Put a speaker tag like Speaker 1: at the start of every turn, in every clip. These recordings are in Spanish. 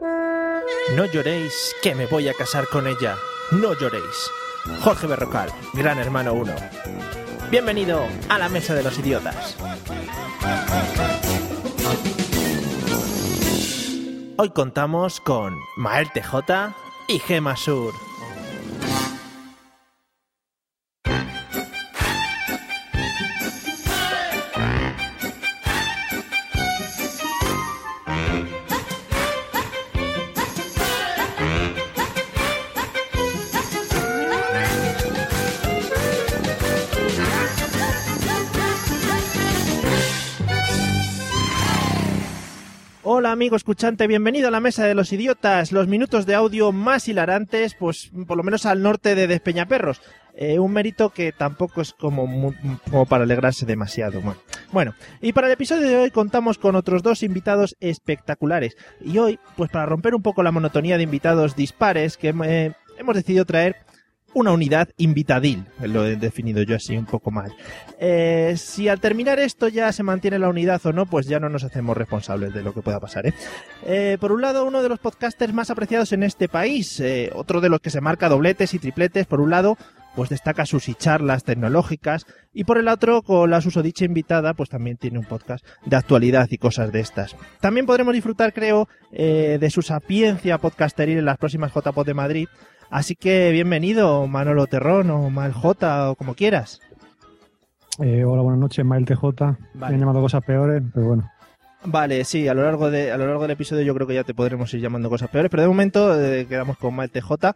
Speaker 1: No lloréis, que me voy a casar con ella. No lloréis. Jorge Berrocal, Gran Hermano 1. Bienvenido a la Mesa de los Idiotas. Hoy contamos con Mael TJ y Gema Sur. Hola amigo escuchante, bienvenido a la Mesa de los Idiotas, los minutos de audio más hilarantes, pues por lo menos al norte de Despeñaperros. Eh, un mérito que tampoco es como, como para alegrarse demasiado. Bueno. y para el episodio de hoy contamos con otros dos invitados espectaculares. Y hoy, pues para romper un poco la monotonía de invitados dispares, que hemos decidido traer una unidad invitadil, lo he definido yo así un poco mal. Eh, si al terminar esto ya se mantiene la unidad o no, pues ya no nos hacemos responsables de lo que pueda pasar. ¿eh? Eh, por un lado, uno de los podcasters más apreciados en este país, eh, otro de los que se marca dobletes y tripletes, por un lado, pues destaca sus y charlas tecnológicas, y por el otro, con la susodicha invitada, pues también tiene un podcast de actualidad y cosas de estas. También podremos disfrutar, creo, eh, de su sapiencia podcasteril en las próximas JPod de Madrid. Así que bienvenido, Manolo Terrón o Mal J o como quieras.
Speaker 2: Eh, hola, buenas noches, Mael TJ.
Speaker 1: Vale.
Speaker 2: Me han llamado cosas peores, pero bueno.
Speaker 1: Vale, sí, a lo largo de a lo largo del episodio yo creo que ya te podremos ir llamando cosas peores, pero de momento eh, quedamos con Mal TJ.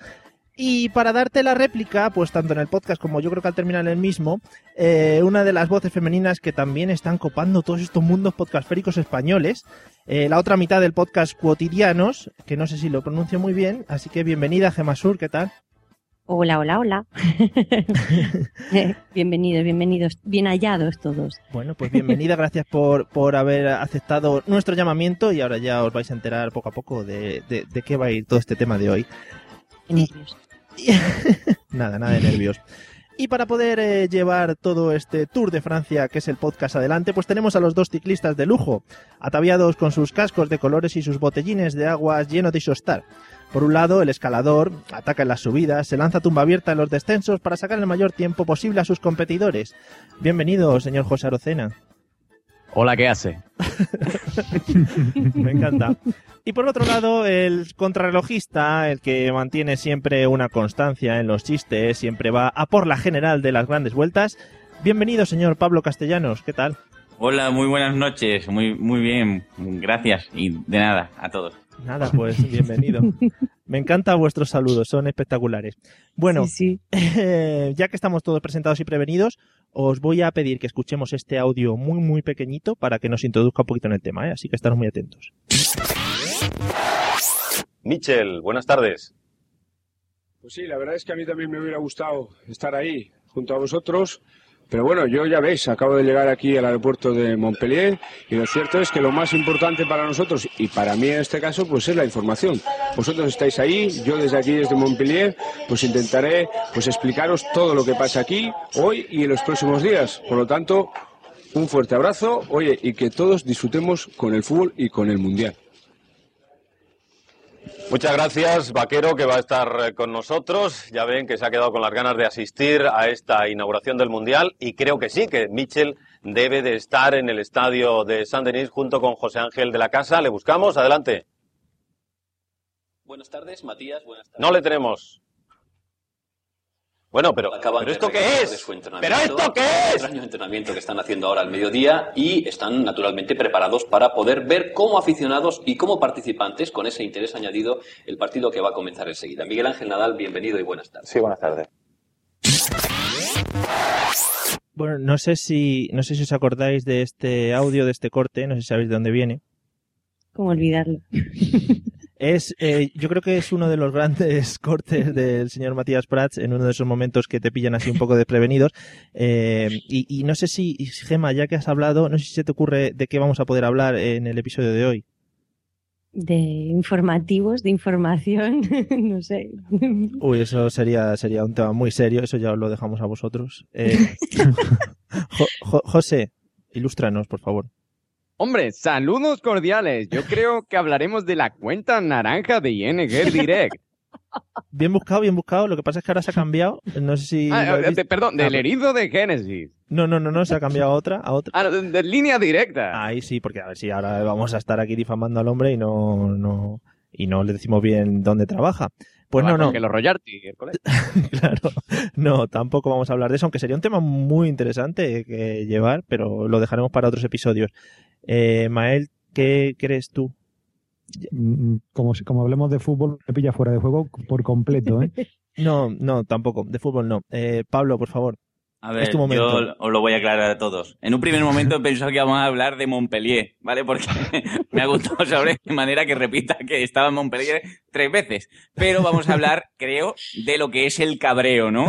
Speaker 1: Y para darte la réplica, pues tanto en el podcast como yo creo que al terminar el mismo, eh, una de las voces femeninas que también están copando todos estos mundos podcastféricos españoles, eh, la otra mitad del podcast Cuotidianos, que no sé si lo pronuncio muy bien, así que bienvenida Gemasur, ¿qué tal?
Speaker 3: Hola, hola, hola. Eh, bienvenidos, bienvenidos, bien hallados todos.
Speaker 1: Bueno, pues bienvenida, gracias por, por haber aceptado nuestro llamamiento y ahora ya os vais a enterar poco a poco de, de- de qué va a ir todo este tema de hoy.
Speaker 3: Qué nervios.
Speaker 1: nada, nada de nervios. Y para poder eh, llevar todo este Tour de Francia, que es el podcast adelante, pues tenemos a los dos ciclistas de lujo, ataviados con sus cascos de colores y sus botellines de aguas llenos de isostar. Por un lado, el escalador ataca en las subidas, se lanza tumba abierta en los descensos para sacar el mayor tiempo posible a sus competidores. Bienvenido, señor José Arocena.
Speaker 4: Hola, ¿qué hace?
Speaker 1: Me encanta. Y por otro lado, el contrarrelojista, el que mantiene siempre una constancia en los chistes, siempre va a por la general de las grandes vueltas. Bienvenido, señor Pablo Castellanos. ¿Qué tal?
Speaker 4: Hola, muy buenas noches. Muy, muy bien. Gracias. Y de nada, a todos.
Speaker 1: Nada, pues bienvenido. Me encantan vuestros saludos, son espectaculares. Bueno,
Speaker 3: Sí, sí.
Speaker 1: eh, ya que estamos todos presentados y prevenidos, os voy a pedir que escuchemos este audio muy, muy pequeñito para que nos introduzca un poquito en el tema, ¿eh? así que estaros muy atentos.
Speaker 5: Michel, buenas tardes.
Speaker 6: Pues sí, la verdad es que a mí también me hubiera gustado estar ahí junto a vosotros. Pero bueno, yo ya veis, acabo de llegar aquí al aeropuerto de Montpellier y lo cierto es que lo más importante para nosotros y para mí en este caso pues es la información. Vosotros estáis ahí, yo desde aquí desde Montpellier pues intentaré pues explicaros todo lo que pasa aquí hoy y en los próximos días. Por lo tanto, un fuerte abrazo, oye, y que todos disfrutemos con el fútbol y con el mundial.
Speaker 5: Muchas gracias, Vaquero, que va a estar eh, con nosotros. Ya ven que se ha quedado con las ganas de asistir a esta inauguración del Mundial y creo que sí, que Michel debe de estar en el estadio de San Denis junto con José Ángel de la Casa. Le buscamos, adelante.
Speaker 7: Buenas tardes, Matías. Buenas tardes.
Speaker 5: No le tenemos. Bueno, pero,
Speaker 7: Acaban
Speaker 5: ¿pero
Speaker 7: de
Speaker 5: esto qué es? ¿Pero
Speaker 7: entrenamiento,
Speaker 5: esto qué
Speaker 7: un
Speaker 5: es?
Speaker 7: extraño entrenamiento que están haciendo ahora al mediodía y están naturalmente preparados para poder ver como aficionados y como participantes, con ese interés añadido, el partido que va a comenzar enseguida. Miguel Ángel Nadal, bienvenido y buenas tardes.
Speaker 5: Sí, buenas tardes.
Speaker 1: Bueno, no sé si no sé si os acordáis de este audio, de este corte, no sé si sabéis de dónde viene.
Speaker 3: ¿Cómo olvidarlo?
Speaker 1: Es, eh, yo creo que es uno de los grandes cortes del señor Matías Prats en uno de esos momentos que te pillan así un poco desprevenidos. Eh, y, y no sé si, Gema, ya que has hablado, no sé si se te ocurre de qué vamos a poder hablar en el episodio de hoy.
Speaker 3: De informativos, de información, no sé.
Speaker 1: Uy, eso sería, sería un tema muy serio, eso ya os lo dejamos a vosotros. Eh, Jo- Jo- José, ilústranos, por favor.
Speaker 8: Hombre, saludos cordiales. Yo creo que hablaremos de la cuenta naranja de ING Direct.
Speaker 1: Bien buscado, bien buscado. Lo que pasa es que ahora se ha cambiado. No sé si.
Speaker 8: Ah, eh, perdón,
Speaker 1: Ah,
Speaker 8: del herido de Génesis.
Speaker 1: No, no, no, no, se ha cambiado a otra, a otra.
Speaker 8: Ah, de, de línea directa.
Speaker 1: Ahí sí, porque a ver si ahora vamos a estar aquí difamando al hombre y no, no, y no le decimos bien dónde trabaja. Pues no, no.
Speaker 8: Que los Royalty, el colegio.
Speaker 1: claro. No, tampoco vamos a hablar de eso, aunque sería un tema muy interesante que llevar, pero lo dejaremos para otros episodios. Eh, Mael, ¿qué crees tú?
Speaker 2: Mm, Como, como hablemos de fútbol, me pilla fuera de juego por completo, ¿eh?
Speaker 1: No, no, tampoco. De fútbol no. Eh, Pablo, por favor.
Speaker 4: A ver,
Speaker 1: es tu momento.
Speaker 4: yo os lo voy a aclarar a todos. En un primer momento he pensado que íbamos a hablar de Montpellier, ¿vale? Porque me ha gustado sobre de manera que repita que estaba en Montpellier tres veces. Pero vamos a hablar, creo, de lo que es el cabreo, ¿no?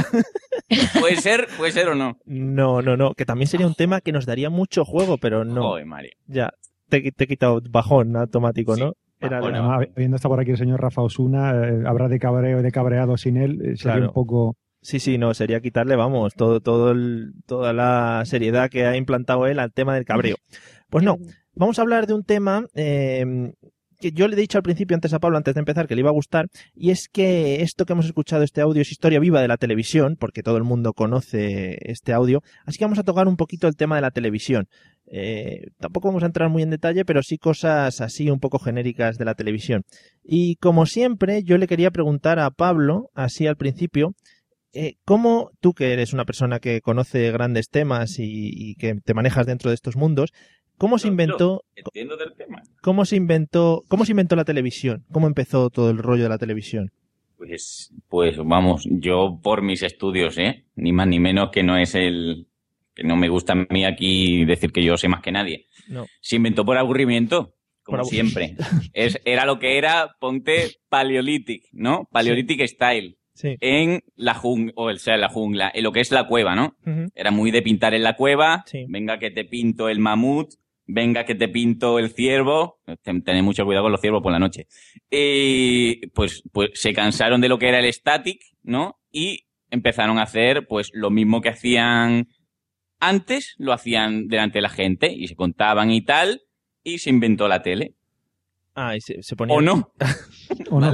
Speaker 4: Puede ser, puede ser o no.
Speaker 1: No, no, no, que también sería un tema que nos daría mucho juego, pero no.
Speaker 4: Joder, Mario.
Speaker 1: Ya, te, te he quitado bajón automático, ¿no? Era
Speaker 2: Bueno,
Speaker 1: la-
Speaker 2: además, viendo está por aquí el señor Rafa Osuna, eh, habrá de cabreo y de cabreado sin él, eh, sería
Speaker 1: Claro.
Speaker 2: un poco...
Speaker 1: Sí, sí, no, sería quitarle, vamos, todo, todo el- toda la seriedad que ha implantado él al tema del cabreo. Pues no, vamos a hablar de un tema eh, que yo le he dicho al principio, antes a Pablo, antes de empezar, que le iba a gustar, y es que esto que hemos escuchado, este audio, es historia viva de la televisión, porque todo el mundo conoce este audio, así que vamos a tocar un poquito el tema de la televisión. Eh, tampoco vamos a entrar muy en detalle, pero sí cosas así un poco genéricas de la televisión. Y como siempre, yo le quería preguntar a Pablo, así al principio, eh, ¿cómo tú que eres una persona que conoce grandes temas y, y que te manejas dentro de estos mundos, cómo se inventó,
Speaker 4: Entiendo del tema.
Speaker 1: cómo se inventó, cómo se inventó la televisión? ¿Cómo empezó todo el rollo de la televisión?
Speaker 4: Pues, pues vamos, yo por mis estudios, ¿eh? Ni más ni menos que no es el... que no me gusta a mí aquí decir que yo sé más que nadie.
Speaker 1: No.
Speaker 4: Se inventó por aburrimiento, como
Speaker 1: Por
Speaker 4: siempre. Es, era lo que era, ponte Paleolithic, ¿no? Paleolithic Style.
Speaker 1: Sí.
Speaker 4: En la jungla, o sea, en la jungla, en lo que es la cueva, ¿no? Era muy de pintar en la cueva.
Speaker 1: Sí.
Speaker 4: Venga que te pinto el mamut. Venga que te pinto el ciervo. Ten- Tened mucho cuidado con los ciervos por la noche. Y pues, pues se cansaron de lo que era el static, ¿no? Y empezaron a hacer pues lo mismo que hacían antes, lo hacían delante de la gente y se contaban y tal. Y se inventó la tele.
Speaker 1: Ah, y se, se ponía...
Speaker 4: ¿O no?
Speaker 2: ¿O no?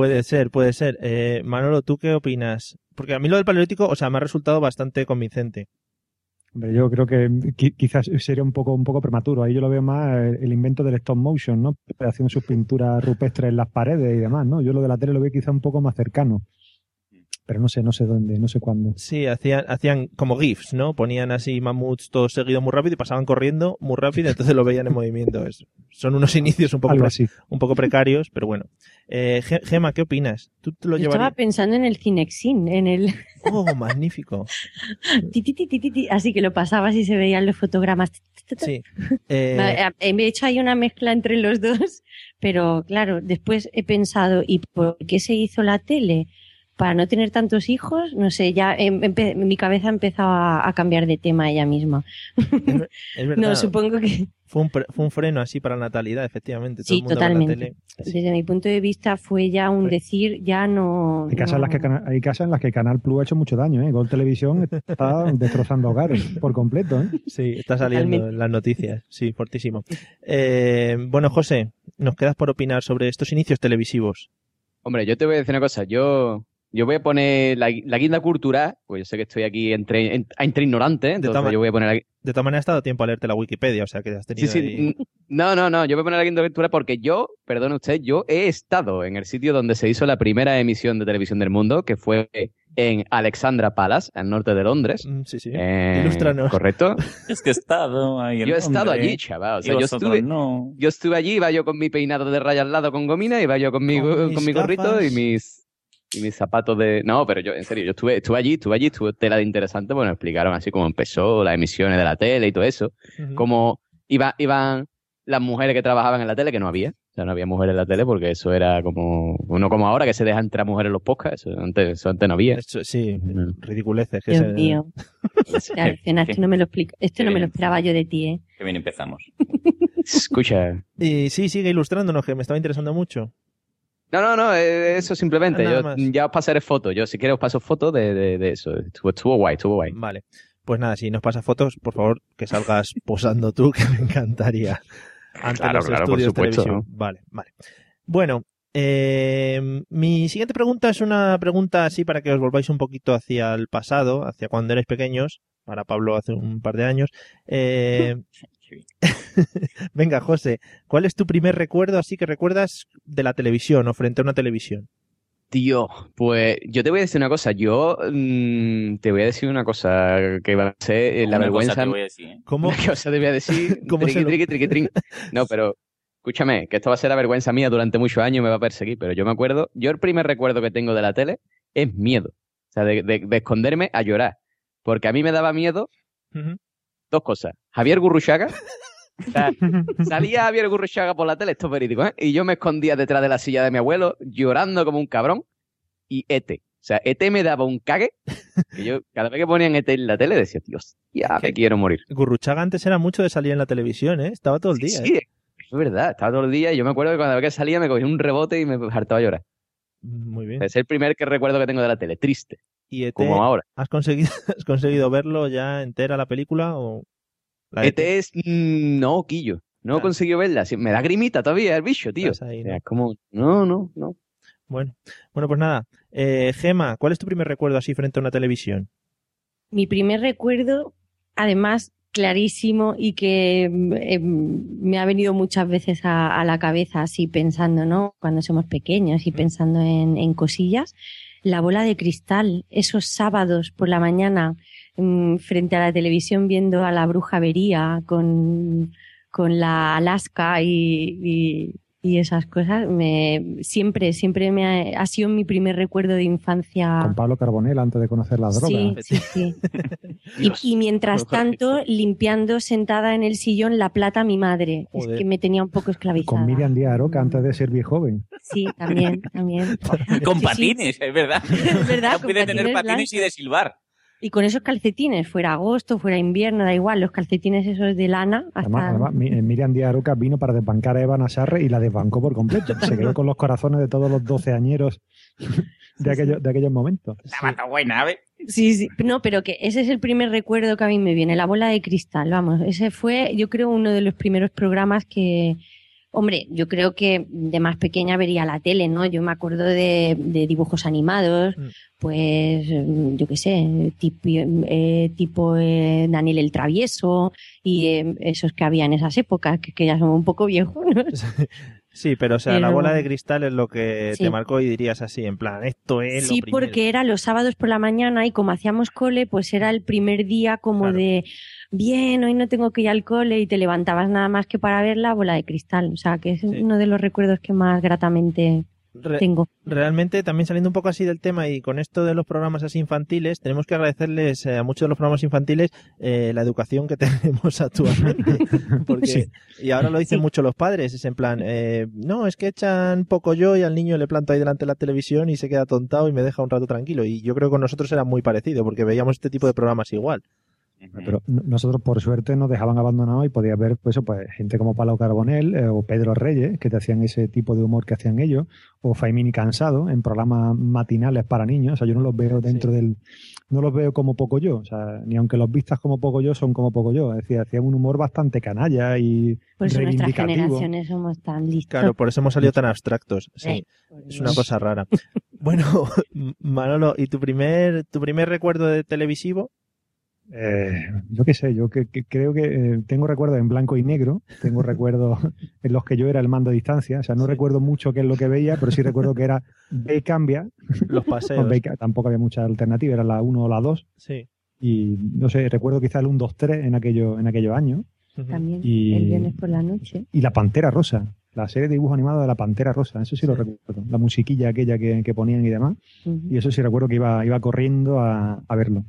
Speaker 1: Puede ser, puede ser. Eh, Manolo, ¿tú qué opinas? Porque a mí lo del paleolítico, o sea, me ha resultado bastante convincente.
Speaker 2: Hombre, yo creo que qui- quizás sería un poco, un poco prematuro. Ahí yo lo veo más eh, el invento del stop motion, ¿no? Haciendo sus pinturas rupestres en las paredes y demás, ¿no? Yo lo de la tele lo veo quizá un poco más cercano. Pero no sé, no sé dónde, no sé cuándo.
Speaker 1: Sí, hacían, hacían como GIFs, ¿no? Ponían así mamuts todos seguidos muy rápido y pasaban corriendo muy rápido, entonces lo veían en movimiento. Es- son unos inicios un poco, pre- un poco precarios, pero bueno. Eh, Ge- Gema, ¿qué opinas? ¿Tú te lo
Speaker 3: Yo estaba pensando en el Cinexin, en el
Speaker 1: Oh, magnífico.
Speaker 3: así que lo pasabas y se veían los fotogramas.
Speaker 1: Sí. Eh,
Speaker 3: Vale, He hecho ahí una mezcla entre los dos, pero claro, después he pensado, ¿y por qué se hizo la tele? Para no tener tantos hijos, no sé, ya em- empe- mi cabeza ha empezado a, cambiar de tema ella misma.
Speaker 1: es verdad.
Speaker 3: No, supongo que
Speaker 1: Fue un, pre- fue un freno así para la natalidad, efectivamente. Todo
Speaker 3: sí,
Speaker 1: el mundo la
Speaker 3: totalmente.
Speaker 1: tele.
Speaker 3: Desde mi punto de vista fue ya un decir, ya no...
Speaker 2: Hay casas, en
Speaker 3: no-
Speaker 2: las que, Cana- hay casas en las que Canal Plus ha hecho mucho daño, ¿eh? Gol Televisión está destrozando hogares por completo, ¿eh?
Speaker 1: Sí, está saliendo
Speaker 3: Totalmente.
Speaker 1: en las noticias. Sí, fortísimo. Eh, bueno, José, nos quedas por opinar sobre estos inicios televisivos.
Speaker 8: Hombre, yo te voy a decir una cosa. Yo, yo voy a poner la, la guinda cultural, pues yo sé que estoy aquí entre, en- entre ignorantes, entonces yo voy a poner la,
Speaker 1: De todas maneras, has dado tiempo a leerte la Wikipedia, o sea que has
Speaker 8: Sí,
Speaker 1: tenido
Speaker 8: sí.
Speaker 1: ahí-
Speaker 8: n- No, no, no. Yo voy a poner la guinda cultural porque yo, perdone usted, yo he estado en el sitio donde se hizo la primera emisión de televisión del mundo, que fue en Alexandra Palace, al norte de Londres.
Speaker 1: Mm, Sí, sí.
Speaker 8: Eh,
Speaker 1: Ilústranos.
Speaker 8: Correcto.
Speaker 4: Es que he estado ahí en
Speaker 8: Yo he estado allí, chaval. O sea, yo estuve,
Speaker 4: no.
Speaker 8: yo estuve allí, iba yo con mi peinado de raya al lado con gomina, iba yo con mi,
Speaker 1: Con
Speaker 8: con mi gorrito y mis, y mis zapatos de... No, pero yo, en serio, yo estuve, estuve allí, estuve allí, estuve tela de interesante, bueno, explicaron así cómo empezó las emisiones de la tele y todo eso,
Speaker 1: Ujú.
Speaker 8: cómo iba, iban las mujeres que trabajaban en la tele, que no había, O sea, no había mujeres en la tele porque eso era como. Uno como ahora que se deja entrar mujeres en los podcasts. Eso antes, eso antes no había.
Speaker 1: Eso, sí, ridiculeces. Que
Speaker 3: Dios
Speaker 1: se-
Speaker 3: mío. Claro, no me lo explico. Esto no me lo esperaba yo de ti, ¿eh?
Speaker 4: Que bien empezamos.
Speaker 8: Escucha.
Speaker 1: Y sí, sigue ilustrándonos, que me estaba interesando mucho.
Speaker 8: No, no, no, eh, eso simplemente. Yo ya os pasaré fotos. Yo, si quieres, os paso fotos de, de, de eso. Estuvo, estuvo guay, estuvo guay.
Speaker 1: Vale. Pues nada, si nos pasa fotos, por favor, que salgas posando tú, que me encantaría. Ante
Speaker 8: Claro,
Speaker 1: los
Speaker 8: claro, por
Speaker 1: estudios de
Speaker 8: supuesto,
Speaker 1: televisión. Vale, vale. Bueno, eh, mi siguiente pregunta es una pregunta así para que os volváis un poquito hacia el pasado, hacia cuando erais pequeños. Para Pablo hace un par de años. Eh, Venga, José, ¿cuál es tu primer recuerdo así que recuerdas de la televisión o frente a una televisión?
Speaker 8: Tío, pues yo te voy a decir una cosa. Yo mm, te voy a decir una cosa que va a ser eh, la
Speaker 4: Una cosa
Speaker 8: vergüenza.
Speaker 4: te voy a decir, ¿eh?
Speaker 1: ¿Cómo?
Speaker 8: Una cosa te voy a decir.
Speaker 1: ¿Cómo
Speaker 8: triqui, triqui, triqui, trin. No, pero escúchame, que esto va a ser la vergüenza mía durante muchos años y me va a perseguir. Pero yo me acuerdo, yo el primer recuerdo que tengo de la tele es miedo. O sea, de, de- de esconderme a llorar. Porque a mí me daba miedo. Dos cosas. Javier Gurruchaga. O sea, salía Javier Gurruchaga por la tele, esto es verídico, ¿eh? Y yo me escondía detrás de la silla de mi abuelo, llorando como un cabrón. Y ET. O sea, ET me daba un cague. Que yo, cada vez que ponían ET en la tele, decía, Dios, ya me quiero morir.
Speaker 1: Gurruchaga antes era mucho de salir en la televisión, ¿eh? Estaba todo el día.
Speaker 8: Sí,
Speaker 1: ¿eh?
Speaker 8: es verdad, estaba todo el día y yo me acuerdo que cada vez que salía me cogía un rebote y me hartaba a llorar.
Speaker 1: Muy bien.
Speaker 8: Es el primer que recuerdo que tengo de la tele, triste.
Speaker 1: ¿Y ET,
Speaker 8: Como ahora.
Speaker 1: ¿has conseguido, ¿has conseguido verlo ya entera la película o la
Speaker 8: ET es, mm, no, Quillo. No he conseguido verla. Me da grimita todavía el bicho, tío.
Speaker 1: Ahí, ¿no?
Speaker 8: es como, no, no, no.
Speaker 1: Bueno, bueno, pues nada. Eh, Gema, ¿cuál es tu primer recuerdo así frente a una televisión?
Speaker 3: Mi primer recuerdo, además, clarísimo y que em, me ha venido muchas veces a, a la cabeza así pensando, ¿no? Cuando somos pequeños y pensando en, en cosillas. La bola de cristal, esos sábados por la mañana mm, frente a la televisión viendo a la bruja Vería con, con la Alaska y, y- y esas cosas, me, siempre, siempre me ha, ha sido mi primer recuerdo de infancia.
Speaker 2: Con Pablo Carbonell antes de conocer la droga.
Speaker 3: Sí, sí, sí. Y, y mientras tanto, limpiando sentada en el sillón la plata a mi madre.
Speaker 2: Joder.
Speaker 3: Es que me tenía un poco esclavizada.
Speaker 2: Con Miriam Díaz Aroca antes de ser viejo joven.
Speaker 3: Sí, también, también.
Speaker 4: Con
Speaker 3: Sí, sí.
Speaker 4: patines, es verdad.
Speaker 3: Es verdad,
Speaker 4: No
Speaker 3: con
Speaker 4: puede tener
Speaker 3: patines
Speaker 4: patines y de silbar.
Speaker 3: Y con esos calcetines, fuera agosto, fuera invierno, da igual, los calcetines esos de lana, hasta...
Speaker 2: Además, además, eh, Miriam Díaz Aroca vino para desbancar a Eva Nasarre y la desbancó por completo. Se quedó con los corazones de todos los doceañeros de, aquellos, de aquellos momentos.
Speaker 4: Está buena, ¿ves?
Speaker 3: Sí, sí, no, pero que ese es el primer recuerdo que a mí me viene, la bola de cristal, vamos, ese fue, yo creo, uno de los primeros programas que, hombre, yo creo que de más pequeña vería la tele, ¿no? Yo me acuerdo de, de dibujos animados, pues, mm, yo qué sé, tipo, eh, tipo eh, Daniel el Travieso y eh, esos que había en esas épocas, que, que ya son un poco viejos, ¿no?
Speaker 1: Sí, pero o sea, la bola de cristal es lo que
Speaker 3: Sí.
Speaker 1: te marcó y dirías así, en plan, esto es
Speaker 3: Sí,
Speaker 1: lo primero.
Speaker 3: porque era los sábados por la mañana y como hacíamos cole, pues era el primer día como de, bien, hoy no tengo que ir al cole y te levantabas nada más que para ver la bola de cristal. O sea, que es uno de los recuerdos que más gratamente
Speaker 1: Re-
Speaker 3: tengo.
Speaker 1: Realmente, también saliendo un poco así del tema y con esto de los programas así infantiles, tenemos que agradecerles eh, a muchos de los programas infantiles eh, la educación que tenemos actualmente. Porque,
Speaker 2: Sí.
Speaker 1: Y ahora lo dicen mucho los padres, es en plan, eh, no, es que echan poco yo y al niño le planto ahí delante de la televisión y se queda tontado y me deja un rato tranquilo. Y yo creo que con nosotros era muy parecido porque veíamos este tipo de programas igual.
Speaker 2: Pero nosotros, por suerte, nos dejaban abandonados y podías ver pues, eso, pues, gente como Pablo Carbonell eh, o Pedro Reyes, que te hacían ese tipo de humor que hacían ellos, o Faimini Cansado, en programas matinales para niños. O sea, yo no los veo dentro del. No los veo como poco yo. O sea, ni aunque los vistas como poco yo, son como poco yo. Es decir, hacían un humor bastante canalla y
Speaker 3: Por eso nuestras
Speaker 2: reivindicativo.
Speaker 3: generaciones somos tan listos.
Speaker 1: Claro, por eso hemos salido tan abstractos. Sí,
Speaker 3: Eh,
Speaker 1: es una cosa rara. Bueno, Manolo, ¿y tu primer, tu primer recuerdo de televisivo?
Speaker 2: Eh, yo qué sé, yo que, que creo que eh, tengo recuerdos en blanco y negro, tengo recuerdos en los que yo era el mando a distancia, o sea, no recuerdo mucho qué es lo que veía, pero sí recuerdo que era ve y cambia.
Speaker 1: Los paseos.
Speaker 2: Ve y tampoco había mucha alternativa, era la 1 o la 2.
Speaker 1: Sí.
Speaker 2: Y no sé, recuerdo quizá el 1, 2, 3 en, aquello, en aquellos años.
Speaker 3: También,
Speaker 2: Y-
Speaker 3: el viernes por la noche.
Speaker 2: Y la Pantera Rosa, la serie de dibujos animados de la Pantera Rosa, eso sí, lo recuerdo. La musiquilla aquella que, que ponían y demás. Y eso sí recuerdo que iba, iba corriendo a, a verlo.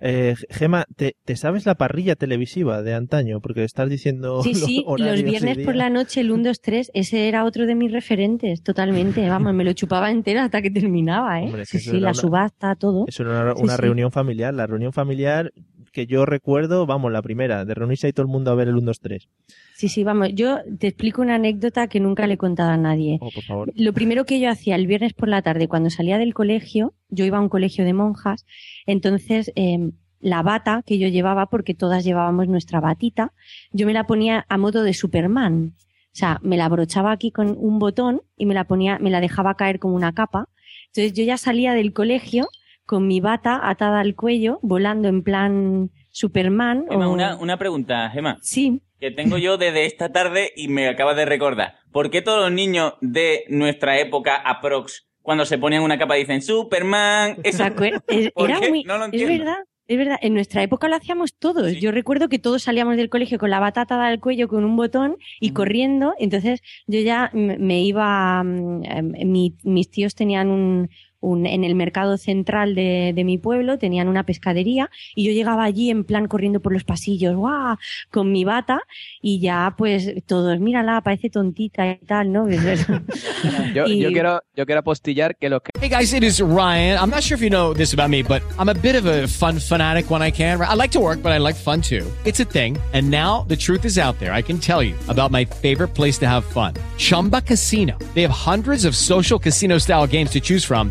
Speaker 1: Eh, Gema, ¿te, te sabes la parrilla televisiva de antaño? Porque estás diciendo.
Speaker 3: Sí, sí,
Speaker 1: los,
Speaker 3: viernes por la noche, el 1, 2, 3, ese era otro de mis referentes, totalmente. Vamos, me lo chupaba entera hasta que terminaba, ¿eh?
Speaker 1: Hombre,
Speaker 3: sí, sí, la
Speaker 1: una-
Speaker 3: subasta, todo.
Speaker 1: Eso era una,
Speaker 3: Sí,
Speaker 1: una
Speaker 3: sí.
Speaker 1: reunión familiar. La reunión familiar que yo recuerdo, vamos, la primera, de reunirse ahí todo el mundo a ver el 1, 2, 3.
Speaker 3: Sí, sí, vamos. Yo te explico una anécdota que nunca le he contado a nadie.
Speaker 1: Oh, por favor.
Speaker 3: Lo primero que yo hacía el viernes por la tarde, cuando salía del colegio, yo iba a un colegio de monjas, entonces eh, la bata que yo llevaba, porque todas llevábamos nuestra batita, yo me la ponía a modo de Superman. O sea, me la abrochaba aquí con un botón y me la ponía, me la dejaba caer como una capa. Entonces yo ya salía del colegio con mi bata atada al cuello, volando en plan Superman.
Speaker 4: Gema,
Speaker 3: o-
Speaker 4: una, una pregunta, Gema.
Speaker 3: Sí.
Speaker 4: Que tengo yo desde esta tarde y me acabas de recordar. ¿Por qué todos los niños de nuestra época aprox, cuando se ponían una capa, dicen Superman? Eso,
Speaker 3: ¿Te acuer- es-
Speaker 4: ¿Por
Speaker 3: era muy-
Speaker 4: No lo
Speaker 3: es
Speaker 4: entiendo.
Speaker 3: verdad, es verdad. En nuestra época lo hacíamos todos. Yo recuerdo que todos salíamos del colegio con la batata al cuello con un botón y corriendo. Entonces yo ya me iba. mm, mi- mis tíos tenían un, un- en el mercado central de, de mi pueblo tenían una pescadería y yo llegaba allí en plan corriendo por los pasillos, ¡guau! con mi bata y ya pues todos, mírala, parece tontita y tal, ¿no?
Speaker 8: Yo,
Speaker 3: Y-
Speaker 8: yo quiero, yo quiero apostillar que los que
Speaker 9: Hey guys, it is Ryan. I'm not sure if you know this about me, but I'm a bit of a fun fanatic when I can. I like to work, but I like fun too. It's a thing. And now the truth is out there. I can tell you about my favorite place to have fun. Chumba Casino. They have hundreds of social casino style games to choose from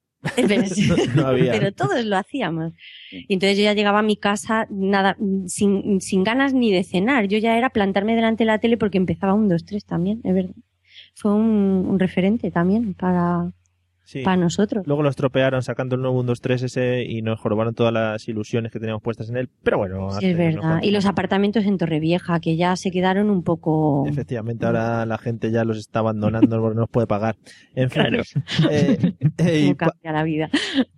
Speaker 1: No había.
Speaker 3: Pero todos lo hacíamos. Y entonces yo ya llegaba a mi casa nada, sin, sin ganas ni de cenar. Yo ya era plantarme delante de la tele porque empezaba un 2, 3 también, es verdad. Fue un, un referente también para,
Speaker 1: Sí.
Speaker 3: para nosotros.
Speaker 1: Luego lo estropearon sacando el nuevo 1, 2, 3 ese y nos jorobaron todas las ilusiones que teníamos puestas en él. Pero bueno,
Speaker 3: Sí, es verdad. Y los apartamentos en Torrevieja, que ya se quedaron un poco...
Speaker 1: Efectivamente, ahora la gente ya los está abandonando porque no los puede pagar. En fin.
Speaker 3: Claro.
Speaker 1: Eh, eh,
Speaker 3: cambia la vida.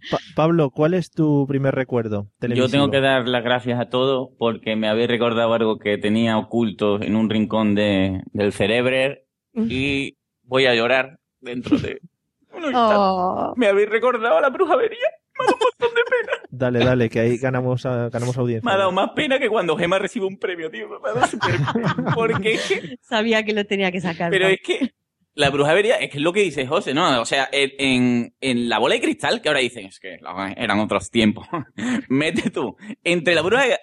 Speaker 1: Pa- Pablo, ¿cuál es tu primer recuerdo?
Speaker 4: Yo
Speaker 1: televisivo?
Speaker 4: tengo que dar las gracias a todos porque me habéis recordado algo que tenía oculto en un rincón de, del cerebro y voy a llorar dentro de.
Speaker 3: Oh.
Speaker 4: Me habéis recordado a la brujería. Me ha dado un montón de pena.
Speaker 1: Dale, dale, que ahí ganamos, a- ganamos audiencia.
Speaker 4: Me ha dado más pena que cuando Gemma recibe un premio, tío. Me ha dado súper pena. Porque es que
Speaker 3: Sabía que lo tenía que sacar.
Speaker 4: Pero es que la brujería es que es lo que dice José, ¿no? O sea, en, en, la bola de cristal, que ahora dicen, es que eran otros tiempos. Mete tú, entre la brujería,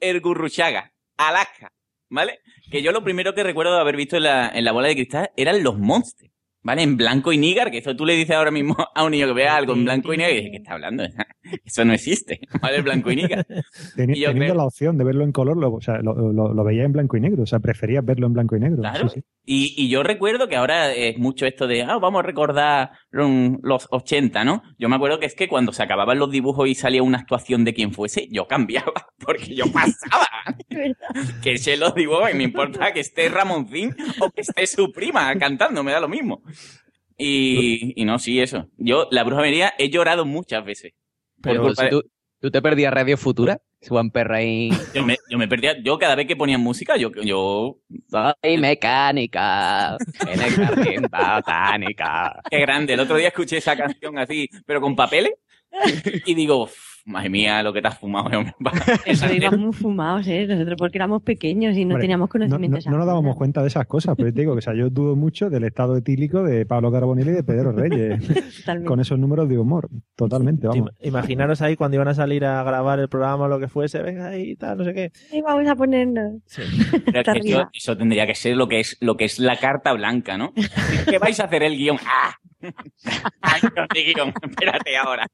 Speaker 4: el Gurruchaga, Alaska, ¿vale? Que yo lo primero que recuerdo de haber visto en la, en la bola de cristal eran los monsters. ¿Vale? En blanco y nígar, que eso tú le dices ahora mismo a un niño que vea algo en blanco y nígar y dice, ¿qué está hablando? Eso no existe, ¿vale? Blanco y nígar.
Speaker 2: Teni-
Speaker 4: Y yo
Speaker 2: teniendo
Speaker 4: creo-
Speaker 2: la opción de verlo en color, lo, o sea, lo, lo, lo veía en blanco y negro. O sea, preferías verlo en blanco y negro.
Speaker 4: Claro.
Speaker 2: Sí, sí.
Speaker 4: Y, y yo recuerdo que ahora es mucho esto de, ah, vamos a recordar los 80, ¿no? Yo me acuerdo que es que cuando se acababan los dibujos y salía una actuación de quien fuese, yo cambiaba, porque yo pasaba. que se los dibujos y me importa que esté Ramoncín o que esté su prima cantando, me da lo mismo. Y, y no, sí, eso. Yo, la brujería, he llorado muchas veces. Por
Speaker 8: Pero
Speaker 4: culpa
Speaker 8: si tú, tú te perdías Radio Futura, Juan Perraín.
Speaker 4: yo, me, yo me perdía, yo cada vez que ponían música, yo, yo
Speaker 8: Soy mecánica en el jardín botánica.
Speaker 4: Qué grande. El otro día escuché esa canción así, pero con papeles. Y digo, "Uf, madre mía, lo que te has fumado, hombre.
Speaker 3: Eso íbamos muy fumados, ¿eh? Nosotros porque éramos pequeños y no
Speaker 2: Hombre,
Speaker 3: teníamos
Speaker 2: No,
Speaker 3: conocimientos.
Speaker 2: no- no nos dábamos cuenta de esas cosas, pero te digo que o sea, yo dudo mucho del estado etílico de Pablo Carbonell y de Pedro Reyes. con esos números de humor. Totalmente, vamos.
Speaker 1: Im- Imaginaros ahí cuando iban a salir a grabar el programa o lo que fuese, venga ahí, tal, no sé qué.
Speaker 3: Ahí vamos a ponernos.
Speaker 4: Pero es
Speaker 3: Hasta
Speaker 4: que eso, tendría que ser lo que es lo que es la carta blanca, ¿no? ¿Qué vais a hacer el guion? ¡Ah! Ay, no, guion, espérate ahora.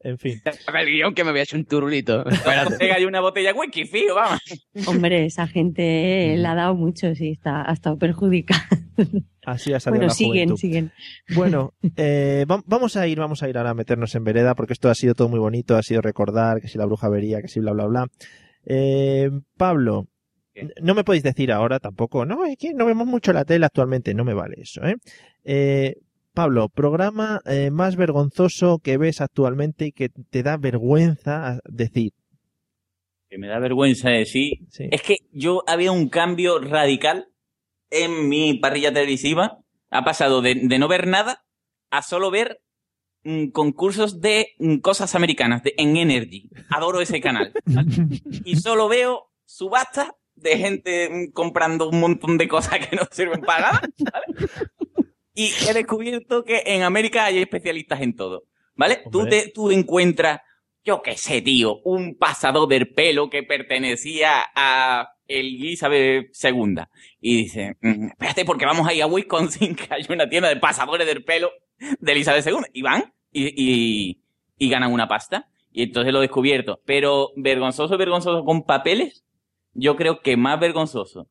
Speaker 1: En fin.
Speaker 8: El guion que me voy a hacer un turulito.
Speaker 4: Hay una botella whisky, fijo, vamos.
Speaker 3: Hombre, esa gente eh, le ha dado mucho, sí, está, ha estado perjudicada.
Speaker 1: Así ha salido
Speaker 3: Bueno,
Speaker 1: la
Speaker 3: siguen,
Speaker 1: juventud.
Speaker 3: siguen.
Speaker 1: Bueno, eh, va- vamos a ir, vamos a ir ahora a meternos en vereda, porque esto ha sido todo muy bonito, ha sido recordar que si la bruja vería, que si bla bla bla. Eh, Pablo, no me podéis decir ahora tampoco, no, es que no vemos mucho la tele actualmente, no me vale eso, ¿eh? Eh, Pablo, programa eh, más vergonzoso que ves actualmente y que te da vergüenza decir.
Speaker 4: que me da vergüenza decir, es que yo había un cambio radical en mi parrilla televisiva. Ha pasado de, de no ver nada a solo ver mm, concursos de mm, cosas americanas de, en Energy. Adoro ese canal. ¿vale? y solo veo subastas de gente mm, comprando un montón de cosas que no sirven para nada. ¿vale? Y he descubierto que en América hay especialistas en todo. ¿Vale? Tú, te, tú encuentras yo qué sé, tío, un pasador del pelo que pertenecía a Elizabeth II. Y dice, "Mm, espérate porque vamos a ir a Wisconsin, que hay una tienda de pasadores del pelo de Elizabeth II. Y van y, y, y ganan una pasta. Y entonces lo he descubierto. Pero vergonzoso, vergonzoso con papeles, yo creo que más vergonzoso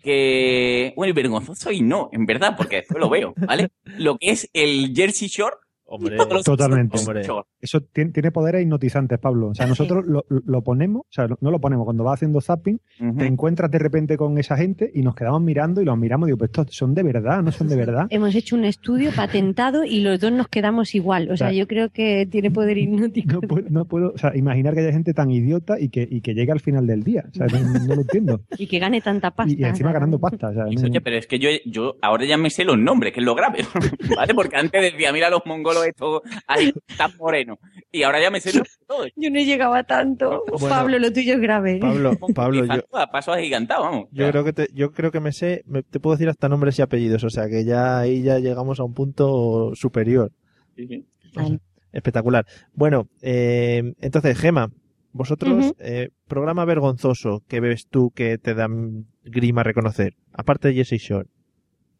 Speaker 4: que... Bueno, y vergonzoso y no, en verdad, porque después lo veo, ¿vale? Lo que es el Jersey Shore.
Speaker 1: Hombre,
Speaker 2: Totalmente.
Speaker 4: Hombre.
Speaker 2: Eso tiene, tiene poderes hipnotizantes, Pablo. O sea, nosotros lo, lo ponemos, o sea, no lo ponemos cuando vas haciendo zapping, te encuentras de repente con esa gente y nos quedamos mirando y los miramos y digo, pues estos son de verdad, no son de verdad.
Speaker 3: Hemos hecho un estudio patentado y los dos nos quedamos igual. O sea,
Speaker 2: Claro.
Speaker 3: yo creo que tiene poder hipnótico.
Speaker 2: No puedo, no puedo, o sea, imaginar que haya gente tan idiota y que, y que llegue al final del día. O sea, no, no lo entiendo.
Speaker 3: Y que gane tanta pasta.
Speaker 2: Y, y encima ganando pasta. O sea, no-
Speaker 4: Oye, pero es que yo, yo ahora ya me sé los nombres, que es lo grave, ¿vale? Porque antes decía, mira los mongolos estos ahí tan morenos. Y ahora ya me sé todos.
Speaker 3: Yo no llegaba a tanto.
Speaker 1: Bueno.
Speaker 3: Pablo, lo tuyo es grave.
Speaker 1: Pablo, Pablo, yo,
Speaker 4: A paso agigantado, vamos.
Speaker 1: yo creo que te, yo creo que me sé, me- te puedo decir hasta nombres y apellidos, o sea que ya ahí ya llegamos a un punto superior.
Speaker 4: Sí, sí.
Speaker 1: Espectacular. Bueno, eh, entonces, Gema, vosotros, eh, programa vergonzoso que ves tú que te dan grima reconocer, aparte de Jesse Shore.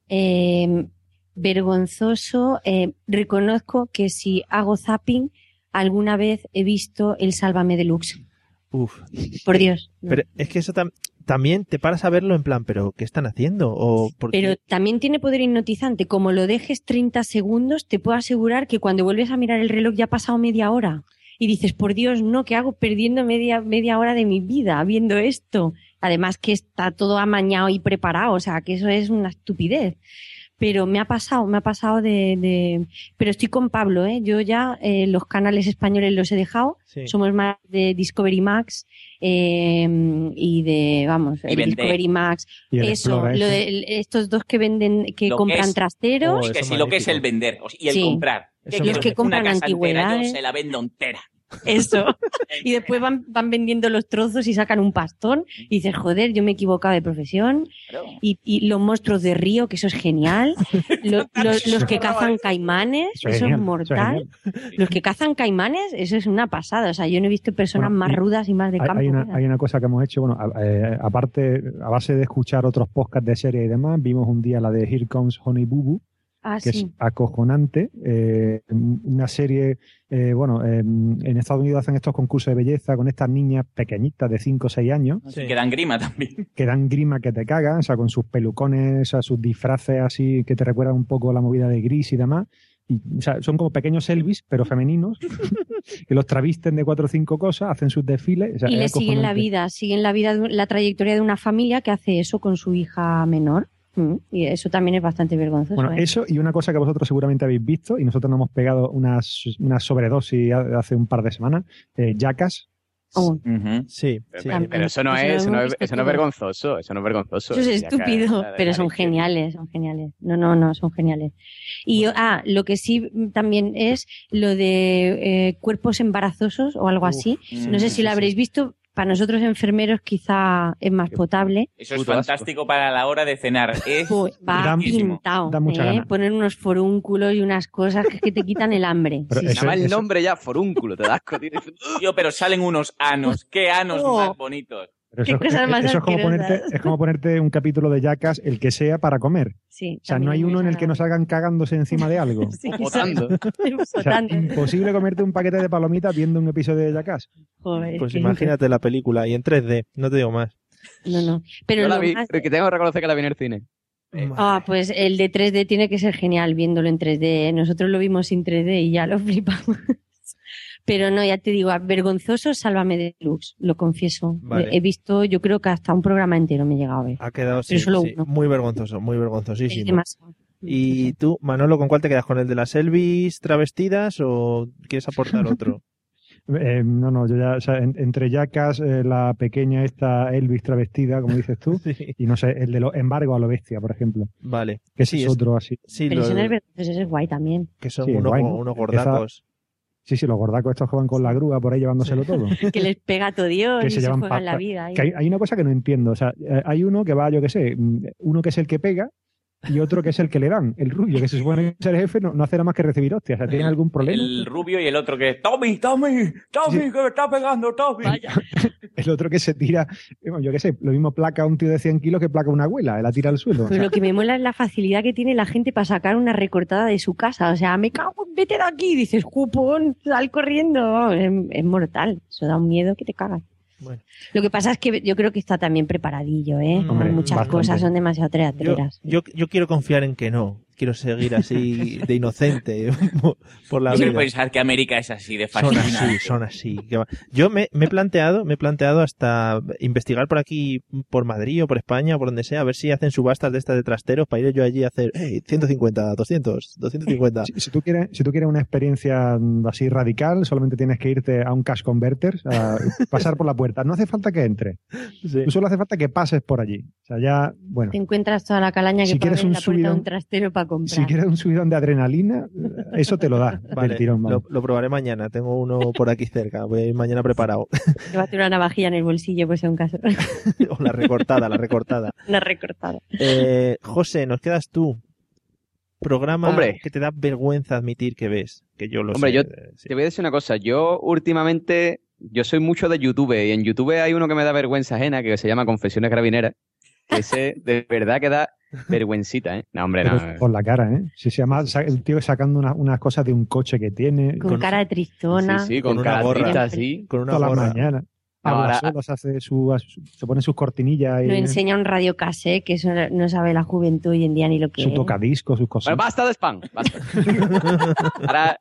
Speaker 3: Eh, vergonzoso. eh, reconozco que si hago zapping, alguna vez he visto el Sálvame Deluxe.
Speaker 1: Uf.
Speaker 3: Por Dios. no.
Speaker 1: Pero es que eso tam- también te paras a verlo en plan, pero ¿qué están haciendo? O por qué?
Speaker 3: Pero también tiene poder hipnotizante. Como lo dejes 30 segundos, te puedo asegurar que cuando vuelves a mirar el reloj ya ha pasado media hora. Y dices, por Dios, no, ¿qué hago perdiendo media, media hora de mi vida viendo esto? Además que está todo amañado y preparado, o sea, que eso es una estupidez. Pero me ha pasado, me ha pasado de... de- Pero estoy con Pablo, ¿eh? Yo ya eh, los canales españoles los he dejado.
Speaker 1: Sí.
Speaker 3: Somos más de Discovery Max eh, y de, vamos,
Speaker 4: Y
Speaker 3: el. Discovery Max.
Speaker 4: Y el
Speaker 3: Eso, lo de el- estos dos que venden, que
Speaker 4: Lo
Speaker 3: compran
Speaker 4: es-
Speaker 3: trasteros.
Speaker 4: que sí, lo que es el vender y el
Speaker 3: Sí.
Speaker 4: comprar.
Speaker 3: Eso Los que compran
Speaker 4: Una casa entera,
Speaker 3: antigüedades.
Speaker 4: yo se la vendo entera.
Speaker 3: Eso. y después van, van vendiendo los trozos y sacan un pastón. Y dices, joder, yo me he equivocado de profesión. Y, y los monstruos de río, que eso es genial. Los, los- los que cazan caimanes,
Speaker 2: Eso es
Speaker 3: mortal. Los que cazan caimanes, eso es una pasada. O sea, yo no he visto personas
Speaker 2: Bueno,
Speaker 3: más
Speaker 2: y
Speaker 3: rudas y más de campo.
Speaker 2: hay una, hay una cosa que hemos hecho, bueno, a- eh, aparte, a base de escuchar otros podcasts de serie y demás, vimos un día la de Here Comes Honey Boo Boo,
Speaker 3: Ah,
Speaker 2: que
Speaker 3: sí.
Speaker 2: es acojonante. eh, una serie, eh, bueno, eh, en Estados Unidos hacen estos concursos de belleza con estas niñas pequeñitas de 5 o 6 años
Speaker 4: Que dan grima también.
Speaker 2: que dan grima que te cagan, o sea, con sus pelucones, o sea, sus disfraces así que te recuerdan un poco la movida de gris y demás. Y, o sea, son como pequeños Elvis, pero femeninos, que los travisten de cuatro o cinco cosas, hacen sus desfiles. o sea,
Speaker 3: y le siguen la vida, siguen la vida, la trayectoria de una familia que hace eso con su hija menor. Mm, Y eso también es bastante vergonzoso.
Speaker 2: Bueno,
Speaker 3: ¿eh?
Speaker 2: eso y una cosa que vosotros seguramente habéis visto, y nosotros nos hemos pegado una, una sobredosis ha- hace un par de semanas, eh, Jackass.
Speaker 3: Oh.
Speaker 1: Sí,
Speaker 8: Pero, pero eso no
Speaker 3: Eso
Speaker 8: es, eso no es,
Speaker 3: visto
Speaker 8: eso no es
Speaker 3: todos.
Speaker 8: vergonzoso, eso no es vergonzoso.
Speaker 3: Eso es estúpido, pero son geniales, son geniales. No, no, no, son geniales. Y ah, lo que sí mm, también es lo de eh, cuerpos embarazosos o algo así. No sé
Speaker 4: mm,
Speaker 3: si lo
Speaker 4: sí,
Speaker 3: habréis visto. Para nosotros enfermeros quizá es más potable.
Speaker 4: Eso es fantástico para la hora de cenar. Es
Speaker 3: Va pintado.
Speaker 2: da mucha
Speaker 3: ¿eh?
Speaker 2: gana.
Speaker 3: Poner unos forúnculos y unas cosas que, que te quitan el hambre.
Speaker 2: Pero
Speaker 3: Sí,
Speaker 2: eso-
Speaker 3: sí.
Speaker 8: Llama el nombre ya, forúnculo, te das. Tío,
Speaker 4: pero salen unos anos. ¡Qué anos
Speaker 3: Oh.
Speaker 4: más bonitos!
Speaker 2: Pero eso,
Speaker 3: cosas más
Speaker 2: eso es, como ponerte, es como ponerte un capítulo de Jackass, el que sea, para comer.
Speaker 3: Sí,
Speaker 2: O sea, no hay uno en el que no salgan cagándose encima de algo.
Speaker 3: Sí.
Speaker 2: O sea, imposible comerte un paquete de palomitas viendo un episodio de Jackass.
Speaker 3: Joder,
Speaker 1: Pues imagínate la película y en 3D, no te digo más.
Speaker 3: No, no. Pero
Speaker 8: Yo la
Speaker 3: lo
Speaker 8: vi,
Speaker 3: más-
Speaker 8: pero que tengo que reconocer que la vi en el cine.
Speaker 3: Ah, pues el de 3D tiene que ser genial viéndolo en 3D. Nosotros lo vimos sin 3D y ya lo flipamos. Pero no, ya te digo, vergonzoso, sálvame de Lux, lo confieso.
Speaker 1: Vale.
Speaker 3: He visto, yo creo que hasta un programa entero me he llegado a ver.
Speaker 1: Ha quedado sí,
Speaker 3: solo
Speaker 1: sí,
Speaker 3: uno.
Speaker 1: muy vergonzoso, muy vergonzosísimo. ¿Y tú, Manolo, con cuál te quedas? ¿Con el de las Elvis travestidas o quieres aportar otro?
Speaker 2: Eh, no, no, yo ya, o sea, en- entre Jackass, eh, la pequeña esta Elvis travestida, como dices tú, y no sé, el de los embargo a lo bestia, por ejemplo.
Speaker 1: Vale.
Speaker 2: Que ese
Speaker 1: Sí,
Speaker 2: es,
Speaker 1: es-
Speaker 2: otro así.
Speaker 1: Sí,
Speaker 3: Pero
Speaker 1: lo-
Speaker 3: no es guay también.
Speaker 1: que son
Speaker 2: Sí,
Speaker 1: unos,
Speaker 2: guay, ¿no?
Speaker 1: unos gordacos.
Speaker 2: Sí, sí, los gordacos estos que van con la grúa por ahí llevándoselo todo.
Speaker 3: Que les pega todo Dios
Speaker 2: que
Speaker 3: y
Speaker 2: se
Speaker 3: se
Speaker 2: llevan
Speaker 3: juegan la vida. ahí.
Speaker 2: que hay, hay una cosa que no entiendo. O sea, eh, hay uno que va, yo qué sé, mm, uno que es el que pega y otro que es el que le dan, el rubio, que se supone que es el jefe, no, no hace nada más que recibir hostias. O sea, ¿tiene algún problema?
Speaker 4: El rubio y el otro que Tommy, Tommy, Tommy, que me está pegando, Tommy.
Speaker 2: El otro que se tira, eh, yo qué sé, lo mismo placa a un tío de 100 kilos que placa a una abuela, él la tira al suelo. O
Speaker 3: Pero
Speaker 2: sea,
Speaker 3: lo que me mola es la facilidad que tiene la gente para sacar una recortada de su casa. O sea, me cago, en- vete de aquí. Dices, cupón, sal corriendo. Vamos, Es, es mortal. Eso da un miedo que te cagas.
Speaker 1: Bueno.
Speaker 3: Lo que pasa es que yo creo que está también preparadillo, ¿eh?
Speaker 1: Hombre,
Speaker 3: Muchas
Speaker 1: bastante.
Speaker 3: cosas son demasiado
Speaker 1: Yo,
Speaker 3: teatreras.
Speaker 1: yo, yo quiero confiar en que no. Quiero seguir así de inocente por- la
Speaker 4: Yo quiero
Speaker 1: vida.
Speaker 4: pensar que América es así de
Speaker 1: Son
Speaker 4: fascinante.
Speaker 1: así, son así. que Yo me, me he planteado, me he planteado hasta investigar por aquí, por Madrid o por España o por donde sea, a ver si hacen subastas de estas de trasteros para ir yo allí a hacer "Hey, 150, 200, 250.
Speaker 2: si, si tú quieres, si tú quieres una experiencia así radical, solamente tienes que irte a un cash converter, a pasar por la puerta. No hace falta que entre. Tú solo hace falta que pases por allí. O sea, ya, bueno.
Speaker 3: Te encuentras toda la calaña que
Speaker 2: Si
Speaker 3: puede
Speaker 2: quieres un
Speaker 3: la puerta de un trastero para comprar.
Speaker 2: Si quieres un subidón de adrenalina, eso te lo da.
Speaker 1: Vale,
Speaker 2: del tirón,
Speaker 1: lo, lo probaré mañana. Tengo uno por aquí cerca. Voy a ir mañana preparado.
Speaker 3: Te va a tener una navajilla en el bolsillo, pues en un caso.
Speaker 1: o la recortada, la recortada.
Speaker 3: una recortada.
Speaker 1: Eh, José, nos quedas tú. Programa
Speaker 8: Hombre.
Speaker 1: que te da vergüenza admitir que ves. Que yo lo
Speaker 8: Hombre,
Speaker 1: sé.
Speaker 8: yo
Speaker 1: eh, sí.
Speaker 8: te voy a decir una cosa. Yo últimamente, yo soy mucho de YouTube y en YouTube hay uno que me da vergüenza ajena que se llama Confesiones Gravineras. Que ese de verdad que da vergüencita, ¿eh? No, hombre, no.
Speaker 2: Por la cara, ¿eh? Si se llama sa- el tío sacando una- unas cosas de un coche que tiene.
Speaker 3: Con, cara de tristona.
Speaker 8: Sí, sí, con,
Speaker 1: Con una
Speaker 8: cara
Speaker 1: gorra.
Speaker 8: triste así.
Speaker 1: Con una
Speaker 2: todas las
Speaker 1: gorra.
Speaker 8: No,
Speaker 2: Habla
Speaker 8: ahora-
Speaker 2: solo, se, hace su, se pone sus cortinillas y
Speaker 3: Nos enseña un radio cassette, que eso no sabe la juventud hoy en día ni lo que
Speaker 2: su
Speaker 3: es.
Speaker 2: tocadiscos, sus cosas.
Speaker 8: Bueno, basta de spam. Basta. Ahora,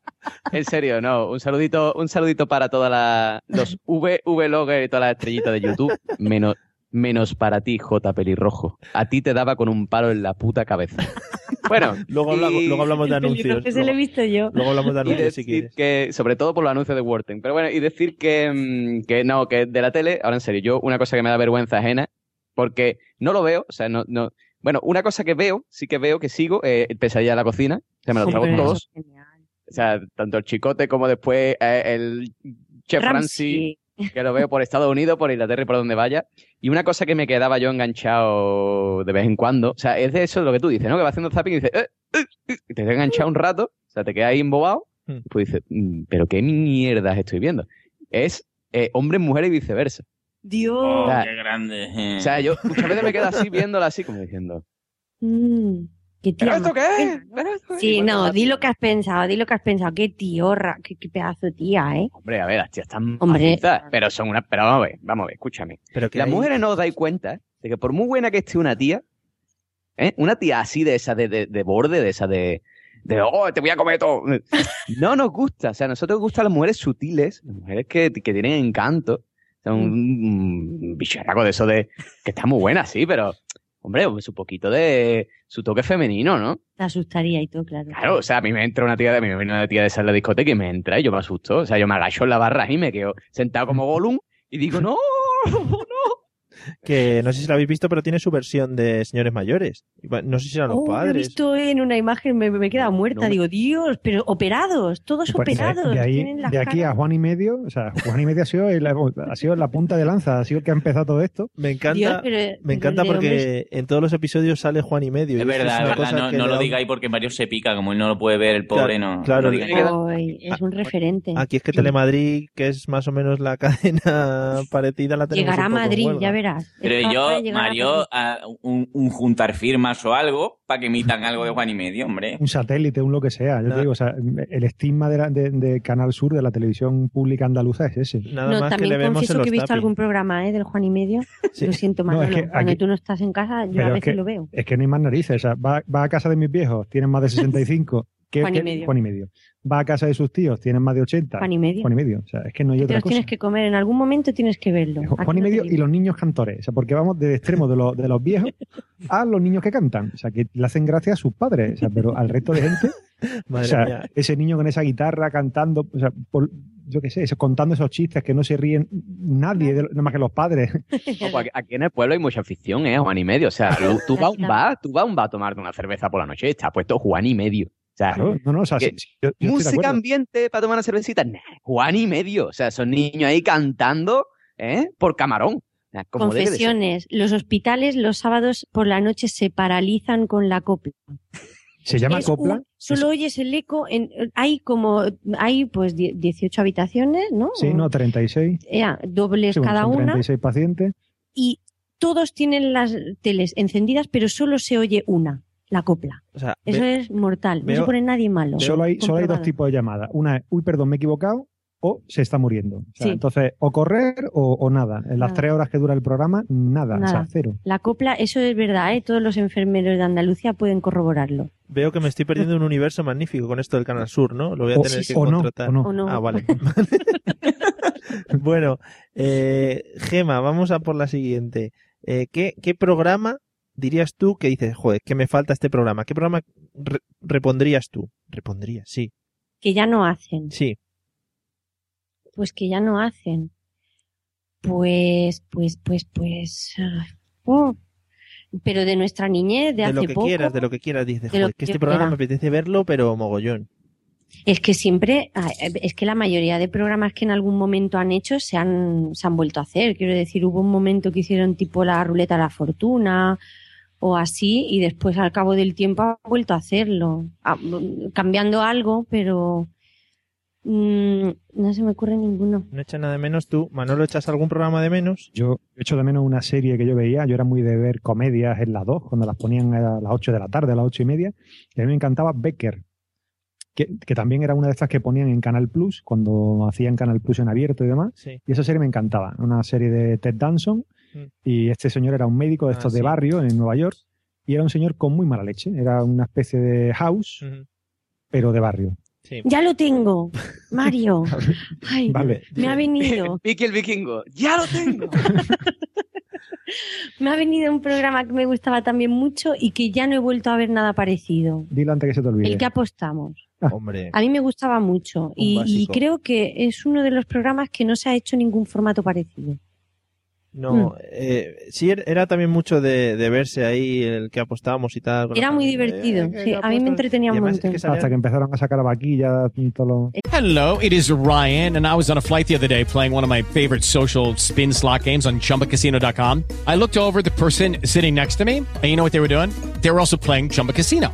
Speaker 8: en serio, no. Un saludito, un saludito para todas las los V, Vlogger y todas las estrellitas de YouTube. Menos, menos para ti, J pelirrojo. A ti te daba con un palo en la puta cabeza. Bueno,
Speaker 1: Luego, hablamos,
Speaker 8: y-
Speaker 1: luego hablamos de anuncios.
Speaker 3: se lo he
Speaker 1: Luego,
Speaker 3: visto yo.
Speaker 1: luego hablamos de anuncios si
Speaker 8: decir
Speaker 1: quieres.
Speaker 8: que, sobre todo por los anuncios de Worten. Pero bueno, y decir que, mm, que no, que de la tele, ahora en serio, yo una cosa que me da vergüenza ajena, porque no lo veo, o sea, no, no. Bueno, una cosa que veo, sí que veo que sigo, eh, el pesadilla de la cocina, o sea, me lo trago
Speaker 3: Hombre,
Speaker 8: todos. O sea, tanto el chicote como después eh, el Chef Ramsay,
Speaker 3: Ramsay.
Speaker 8: Que lo veo por Estados Unidos, por Inglaterra y por donde vaya. Y una cosa que me quedaba yo enganchado de vez en cuando, o sea, es de eso lo que tú dices, ¿no? Que va haciendo zapping y dices, eh, eh, eh, y te quedas enganchado un rato, o sea, te quedas ahí embobado,
Speaker 1: Hmm.
Speaker 8: y pues dices, "Mm, pero qué mierdas estoy viendo. Es eh, hombre, mujer y viceversa.
Speaker 3: Dios.
Speaker 4: Oh,
Speaker 8: O sea,
Speaker 4: qué grande. eh.
Speaker 8: O sea, yo muchas veces me quedo así viéndola así, como diciendo,
Speaker 3: Mm, qué
Speaker 8: ¿pero
Speaker 3: tía
Speaker 8: esto qué es?
Speaker 3: buena.
Speaker 8: ¿Pero esto qué es?".
Speaker 3: Sí, no, di lo que has pensado, di lo que has pensado. Qué tiorra, qué, qué pedazo de tía, ¿eh?
Speaker 8: Hombre, a ver, las tías están
Speaker 3: Hombre.
Speaker 8: pero son una... Pero vamos a ver, vamos a ver, escúchame.
Speaker 1: Pero que
Speaker 8: Las
Speaker 1: hay-
Speaker 8: mujeres no os dais cuenta de que por muy buena que esté una tía, ¿eh? una tía así de esa de, de, de borde, de esa de, de, oh, te voy a comer todo, no nos gusta. O sea, a nosotros nos gustan las mujeres sutiles, las mujeres que, que tienen encanto. O sea, un, un bicharraco de eso de que está muy buena, sí, pero, hombre, pues un poquito de su toque femenino, ¿no?
Speaker 3: Te asustaría y todo, claro.
Speaker 8: Claro, o sea, a mí me entra una tía de a mí me viene una tía de esa en la discoteca y me entra y yo me asusto. O sea, yo me agacho en la barra y me quedo sentado como Gollum y digo, no, no.
Speaker 1: Que no sé si lo habéis visto, pero tiene su versión de señores mayores. No sé si eran los
Speaker 3: Oh, lo he
Speaker 1: padres.
Speaker 3: visto en una imagen, me, me he quedado muerta.
Speaker 1: no
Speaker 3: Digo, Dios, pero operados, todos
Speaker 2: Pues
Speaker 3: operados.
Speaker 2: de ahí, aquí a Juan y medio, o sea, Juan y medio ha sido, el- ha sido la punta de lanza, ha sido el que ha empezado todo esto.
Speaker 1: Me encanta,
Speaker 3: Dios, pero-
Speaker 1: me encanta porque
Speaker 3: hombres-
Speaker 1: en todos los episodios sale Juan y medio. y
Speaker 4: Es verdad,
Speaker 1: una
Speaker 4: es verdad,
Speaker 1: cosa
Speaker 4: no,
Speaker 1: que
Speaker 4: no lo
Speaker 1: da
Speaker 4: digáis porque Mario se pica, como él no lo puede ver, el pobre
Speaker 1: Claro,
Speaker 4: no,
Speaker 1: claro,
Speaker 4: no lo.
Speaker 3: Ay, es un referente.
Speaker 1: Aquí es que Telemadrid, que es más o menos la cadena parecida, la tenemos
Speaker 3: Llegará a
Speaker 1: en
Speaker 3: Madrid, ya verás.
Speaker 4: Pero yo, Mario, a un, un juntar firmas o algo para que emitan algo de Juan y medio, hombre.
Speaker 2: Un satélite, un lo que sea. Yo te digo, o sea, el estigma de, la- de- de Canal Sur, de la televisión pública andaluza, es ese.
Speaker 1: Nada
Speaker 3: No, también confieso que he visto algún programa ¿eh? del Juan y medio. Lo siento,
Speaker 2: No, es
Speaker 3: Manolo.
Speaker 2: que
Speaker 3: Cuando
Speaker 2: aquí-
Speaker 3: tú no estás en casa, yo
Speaker 2: Pero
Speaker 3: a
Speaker 2: es
Speaker 3: veces
Speaker 2: que,
Speaker 3: lo veo.
Speaker 2: es que no hay más narices. O sea, va, va a casa de mis viejos, tienen más de 65. ¿Qué-
Speaker 3: Juan y
Speaker 2: qué-
Speaker 3: medio.
Speaker 2: Juan y medio. Va a casa de sus tíos, tienen más de 80.
Speaker 3: Juan y medio.
Speaker 2: Juan y medio. O sea, es que no hay
Speaker 3: Te
Speaker 2: otra
Speaker 3: los
Speaker 2: cosa.
Speaker 3: tienes que comer, en algún momento tienes que verlo.
Speaker 2: Juan y
Speaker 3: no
Speaker 2: medio y los niños cantores. O sea, porque vamos del extremo de, los de los viejos a los niños que cantan. O sea, que le hacen gracia a sus padres. O sea, pero al resto de gente.
Speaker 1: Madre
Speaker 2: o sea,
Speaker 1: mía.
Speaker 2: ese niño con esa guitarra cantando, o sea, por- yo qué sé, contando esos chistes que no se ríen nadie, de- nada más que los padres.
Speaker 8: Aquí- en el pueblo hay mucha afición, ¿eh? Juan y medio. O sea, tú, vas a un bar, tú vas a un bar a tomarte una cerveza por la noche y está puesto Juan y medio. Sea,
Speaker 2: Claro, no, no, o sea,
Speaker 8: que-
Speaker 2: sí, sí, yo- yo estoy de
Speaker 8: música ambiente para tomar una cervecita, nah, Juan y medio. O sea, son niños ahí cantando, ¿eh? Por camarón. Como.
Speaker 3: Confesiones. Los hospitales los sábados por la noche se paralizan con la copla.
Speaker 2: ¿Se llama
Speaker 3: Es
Speaker 2: copla?
Speaker 3: un- solo oyes el eco. En, hay como, hay pues die- 18 habitaciones, ¿no?
Speaker 2: Sí, no, 36.
Speaker 3: Ya, dobles
Speaker 2: Sí, bueno,
Speaker 3: cada una.
Speaker 2: 36 pacientes.
Speaker 3: Y todos tienen las teles encendidas, pero solo se oye una, la copla.
Speaker 1: O sea,
Speaker 3: Eso
Speaker 1: ve-
Speaker 3: es mortal. no se pone nadie malo.
Speaker 2: Solo hay, solo hay dos tipos de llamadas. Una es, uy, perdón, me he equivocado, o se está muriendo. O sea,
Speaker 3: Sí.
Speaker 2: Entonces, o correr o, o nada. En las
Speaker 3: Nada.
Speaker 2: tres horas que dura el programa, nada. O sea, cero.
Speaker 3: La copla, eso es verdad, ¿eh? Todos los enfermeros de Andalucía pueden corroborarlo.
Speaker 1: Veo que me estoy perdiendo un universo magnífico con esto del Canal Sur, ¿no? Lo voy a
Speaker 2: O-
Speaker 1: tener
Speaker 2: sí,
Speaker 1: que
Speaker 2: o no,
Speaker 1: contratar.
Speaker 2: o no.
Speaker 3: O no.
Speaker 1: Ah, vale. bueno, eh, Gema, vamos a por la siguiente. Eh, ¿qué, ¿Qué programa dirías tú que dices, joder, que me falta este programa? ¿Qué programa re- repondrías tú? Repondrías, sí.
Speaker 3: Que ya no hacen.
Speaker 1: Sí.
Speaker 3: Pues que ya no hacen. Pues, pues, pues, pues. ah, oh. Pero de nuestra niñez, de,
Speaker 1: De
Speaker 3: hace
Speaker 1: lo que
Speaker 3: poco.
Speaker 1: quieras, de lo que quieras, dices,
Speaker 3: De
Speaker 1: joder, que este programa me apetece verlo, pero mogollón.
Speaker 3: Es que siempre, ah, es que la mayoría de programas que en algún momento han hecho se han, se han vuelto a hacer. Quiero decir, hubo un momento que hicieron tipo la ruleta de la fortuna o así y después al cabo del tiempo han vuelto a hacerlo. Ah, cambiando algo, pero mm, no se me ocurre ninguno.
Speaker 1: No echa nada de menos tú. Manolo, ¿echas algún programa de menos?
Speaker 2: Yo echo de menos una serie que yo veía. Yo era muy de ver comedias en las dos, cuando las ponían a las 8 de la tarde, a las ocho y media. Y a mí me encantaba Becker. Que, que también era una de estas que ponían en Canal Plus, cuando hacían Canal Plus en abierto y demás.
Speaker 1: Sí.
Speaker 2: Y esa serie me encantaba. Una serie de Ted Danson.
Speaker 1: Mm.
Speaker 2: Y este señor era un médico de
Speaker 1: Ah,
Speaker 2: estos de
Speaker 1: sí.
Speaker 2: barrio en Nueva York. Y era un señor con muy mala leche. Era una especie de house, pero de barrio.
Speaker 1: Sí.
Speaker 3: Ya lo tengo, Mario. Ay,
Speaker 2: Vale.
Speaker 3: me ha venido.
Speaker 8: Vicky el vikingo, ya lo tengo.
Speaker 3: Me ha venido un programa que me gustaba también mucho y que ya no he vuelto a ver nada parecido.
Speaker 2: Dilo antes que se te olvide.
Speaker 3: El que apostamos.
Speaker 1: Hombre.
Speaker 3: A mí me gustaba mucho y, creo que es uno de los programas que no se ha hecho ningún formato parecido.
Speaker 1: No,
Speaker 3: Mm.
Speaker 1: eh, sí, er- era también mucho de, de verse ahí el que apostábamos y tal.
Speaker 3: Era muy divertido.
Speaker 1: Eh,
Speaker 3: sí, a mí me entretenía un
Speaker 1: además es
Speaker 3: montón.
Speaker 1: que salían-
Speaker 2: Hasta que empezaron a sacar a vaquilla, todo lo...
Speaker 9: Hello, it is Ryan, and I was on a flight the other day playing one of my favorite social spin slot games on chumbacasino.com. I looked over at the person sitting next to me, and you know what they were doing? They were also playing Chumba Casino.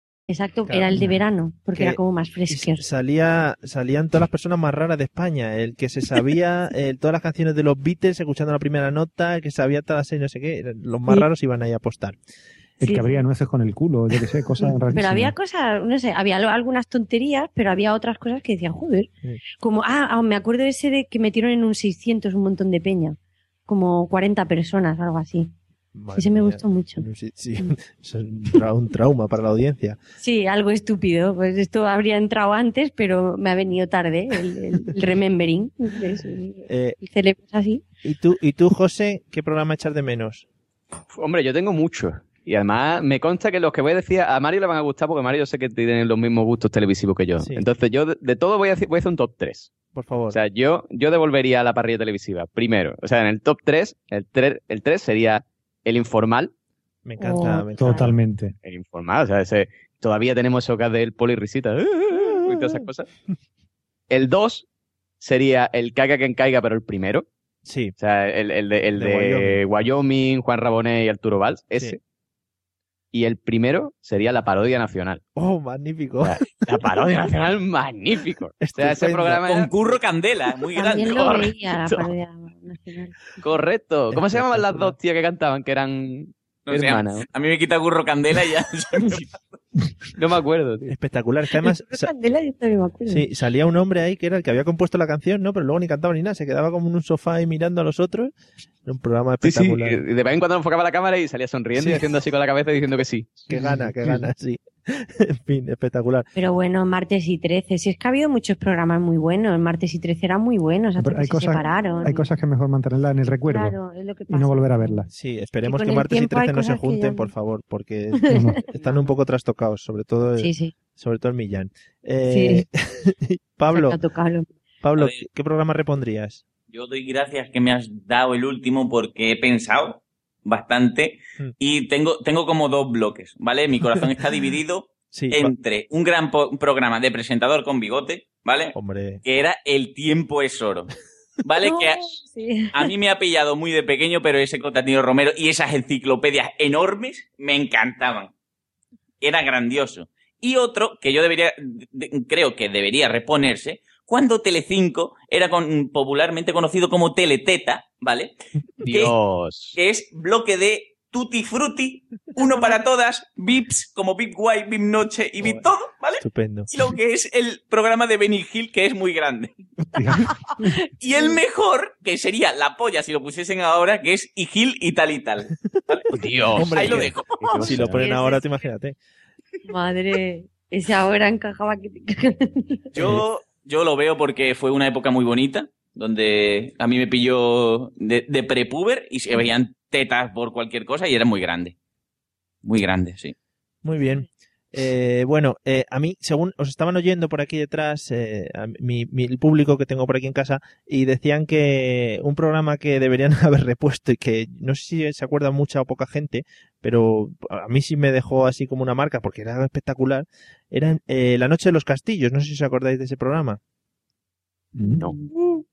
Speaker 3: Exacto,
Speaker 1: Claro.
Speaker 3: era el de verano, porque
Speaker 1: Que-
Speaker 3: era como más fresco.
Speaker 1: Salía, salían todas las personas más raras de España. El que se sabía eh, todas las canciones de los Beatles escuchando la primera nota, el que sabía todas las no sé qué. Los más
Speaker 3: Sí.
Speaker 1: raros iban ahí a apostar.
Speaker 2: El
Speaker 3: Sí.
Speaker 2: que abría nueces con el culo, yo qué sé, cosas rarísimas.
Speaker 3: Pero había cosas, no sé, había algunas tonterías, pero había otras cosas que decían, joder.
Speaker 1: Sí.
Speaker 3: Como, ah, ah, me acuerdo de ese de que metieron en un 600 un montón de peña. Como 40 personas, algo así.
Speaker 1: Madre
Speaker 3: Ese me
Speaker 1: mía.
Speaker 3: gustó mucho.
Speaker 1: Sí, sí, eso es un, tra- un trauma para la audiencia.
Speaker 3: Sí, algo estúpido. Pues esto habría entrado antes, pero me ha venido tarde el, el- el remembering.
Speaker 1: Eh,
Speaker 3: El cerebro es así.
Speaker 1: ¿y, tú, ¿Y tú, José, qué programa echas de menos?
Speaker 8: Hombre, yo tengo muchos. Y además me consta que los que voy a decir a Mario le van a gustar porque Mario yo sé que tiene los mismos gustos televisivos que yo. Entonces yo de, de todo voy a, decir, voy a hacer un top 3.
Speaker 1: Por favor.
Speaker 8: O sea, yo, yo devolvería a la parrilla televisiva. Primero, o sea, en el top 3, el 3, el 3 sería El Informal.
Speaker 1: Me
Speaker 3: Oh.
Speaker 1: encanta, me encanta.
Speaker 2: Totalmente.
Speaker 8: El Informal, o sea, ese, todavía tenemos eso que es del polirrisita y todas esas cosas. El 2 sería El Caiga quien caiga, pero el primero.
Speaker 1: Sí.
Speaker 8: O sea, el, el de, el
Speaker 1: De
Speaker 8: de Wyoming. Juan Rabonet y Arturo Valls, ese.
Speaker 1: Sí.
Speaker 8: Y el primero sería la parodia nacional.
Speaker 1: Oh, magnífico.
Speaker 8: La parodia nacional, magnífico. O sea, ese
Speaker 1: Estupendo.
Speaker 8: programa era-
Speaker 4: Con Curro Candela, muy grande.
Speaker 3: También lo
Speaker 8: Correcto.
Speaker 3: veía la parodia nacional.
Speaker 8: Correcto. ¿Cómo se llamaban las dos tías que cantaban, que eran
Speaker 4: No
Speaker 8: hermanas?
Speaker 4: a mí me quita Curro Candela y ya.
Speaker 8: No me acuerdo, tío.
Speaker 1: Espectacular. Que además
Speaker 3: me acuerdo.
Speaker 1: sí, salía un hombre ahí que era el que había compuesto la canción, ¿no? Pero luego ni cantaba ni nada. Se quedaba como en un sofá ahí mirando a los otros. Era un programa
Speaker 8: Sí, sí.
Speaker 1: espectacular.
Speaker 8: Y de vez en cuando enfocaba la cámara y salía sonriendo y haciendo así con la cabeza y diciendo que sí.
Speaker 1: Que gana, que gana, sí. en fin, espectacular.
Speaker 3: Pero bueno, martes y 13. Si es que ha habido muchos programas muy buenos. Martes y 13 eran muy buenos hasta que
Speaker 2: hay
Speaker 3: se
Speaker 2: cosas,
Speaker 3: separaron.
Speaker 2: hay cosas que es mejor mantenerlas en el recuerdo
Speaker 3: Claro, es lo que
Speaker 2: y no volver a verlas.
Speaker 1: Sí, esperemos que
Speaker 3: el
Speaker 1: martes y
Speaker 3: tiempo hay
Speaker 1: 13 no se junten,
Speaker 3: ya-
Speaker 1: por favor, porque
Speaker 2: No.
Speaker 1: están un poco trastocados, sobre todo,
Speaker 3: Sí, sí.
Speaker 1: sobre todo el Millán. Eh, Pablo. Pablo,
Speaker 4: ver.
Speaker 1: ¿qué- ¿qué programa repondrías?
Speaker 4: Yo doy gracias que me has dado el último porque he pensado bastante
Speaker 1: Mm.
Speaker 4: y tengo, tengo como dos bloques, ¿vale? Mi corazón está dividido
Speaker 1: Sí,
Speaker 4: entre un gran po- programa de presentador con bigote, ¿vale?
Speaker 1: hombre,
Speaker 4: Que era El tiempo es oro. ¿Vale?
Speaker 3: No,
Speaker 4: que a,
Speaker 3: sí.
Speaker 4: a mí me ha pillado muy de pequeño, pero ese Cotatino Romero y esas enciclopedias enormes me encantaban. Era grandioso. Y otro que yo debería, de- creo que debería reponerse, cuando Telecinco era con- popularmente conocido como Teleteta, ¿vale?
Speaker 8: Dios.
Speaker 4: Que es bloque de Tutti Frutti, uno para todas, Vips, como Vip Guay, Vip Noche y Vip Todo, ¿vale?
Speaker 1: estupendo.
Speaker 4: Y lo que es el programa de Benny Hill, que es muy grande. Y el mejor, que sería la polla si lo pusiesen ahora, que es y Gil y tal y tal.
Speaker 8: Dios.
Speaker 1: Hombre,
Speaker 4: Ahí lo dejo.
Speaker 1: Si lo ponen ahora, te imagínate.
Speaker 3: Madre. Ese ahora encajaba que te
Speaker 4: Yo, yo lo veo porque fue una época muy bonita, donde a mí me pilló de, de prepuber y se veían tetas por cualquier cosa y era muy grande. Muy grande, sí.
Speaker 1: Muy bien. Eh, bueno, eh, a mí, según os estaban oyendo por aquí detrás, eh, a mi, mi- el público que tengo por aquí en casa, y decían que un programa que deberían haber repuesto y que no sé si se acuerda mucha o poca gente, pero a mí sí me dejó así como una marca porque era espectacular, era eh, La Noche de los Castillos. No sé si os acordáis de ese programa.
Speaker 8: No.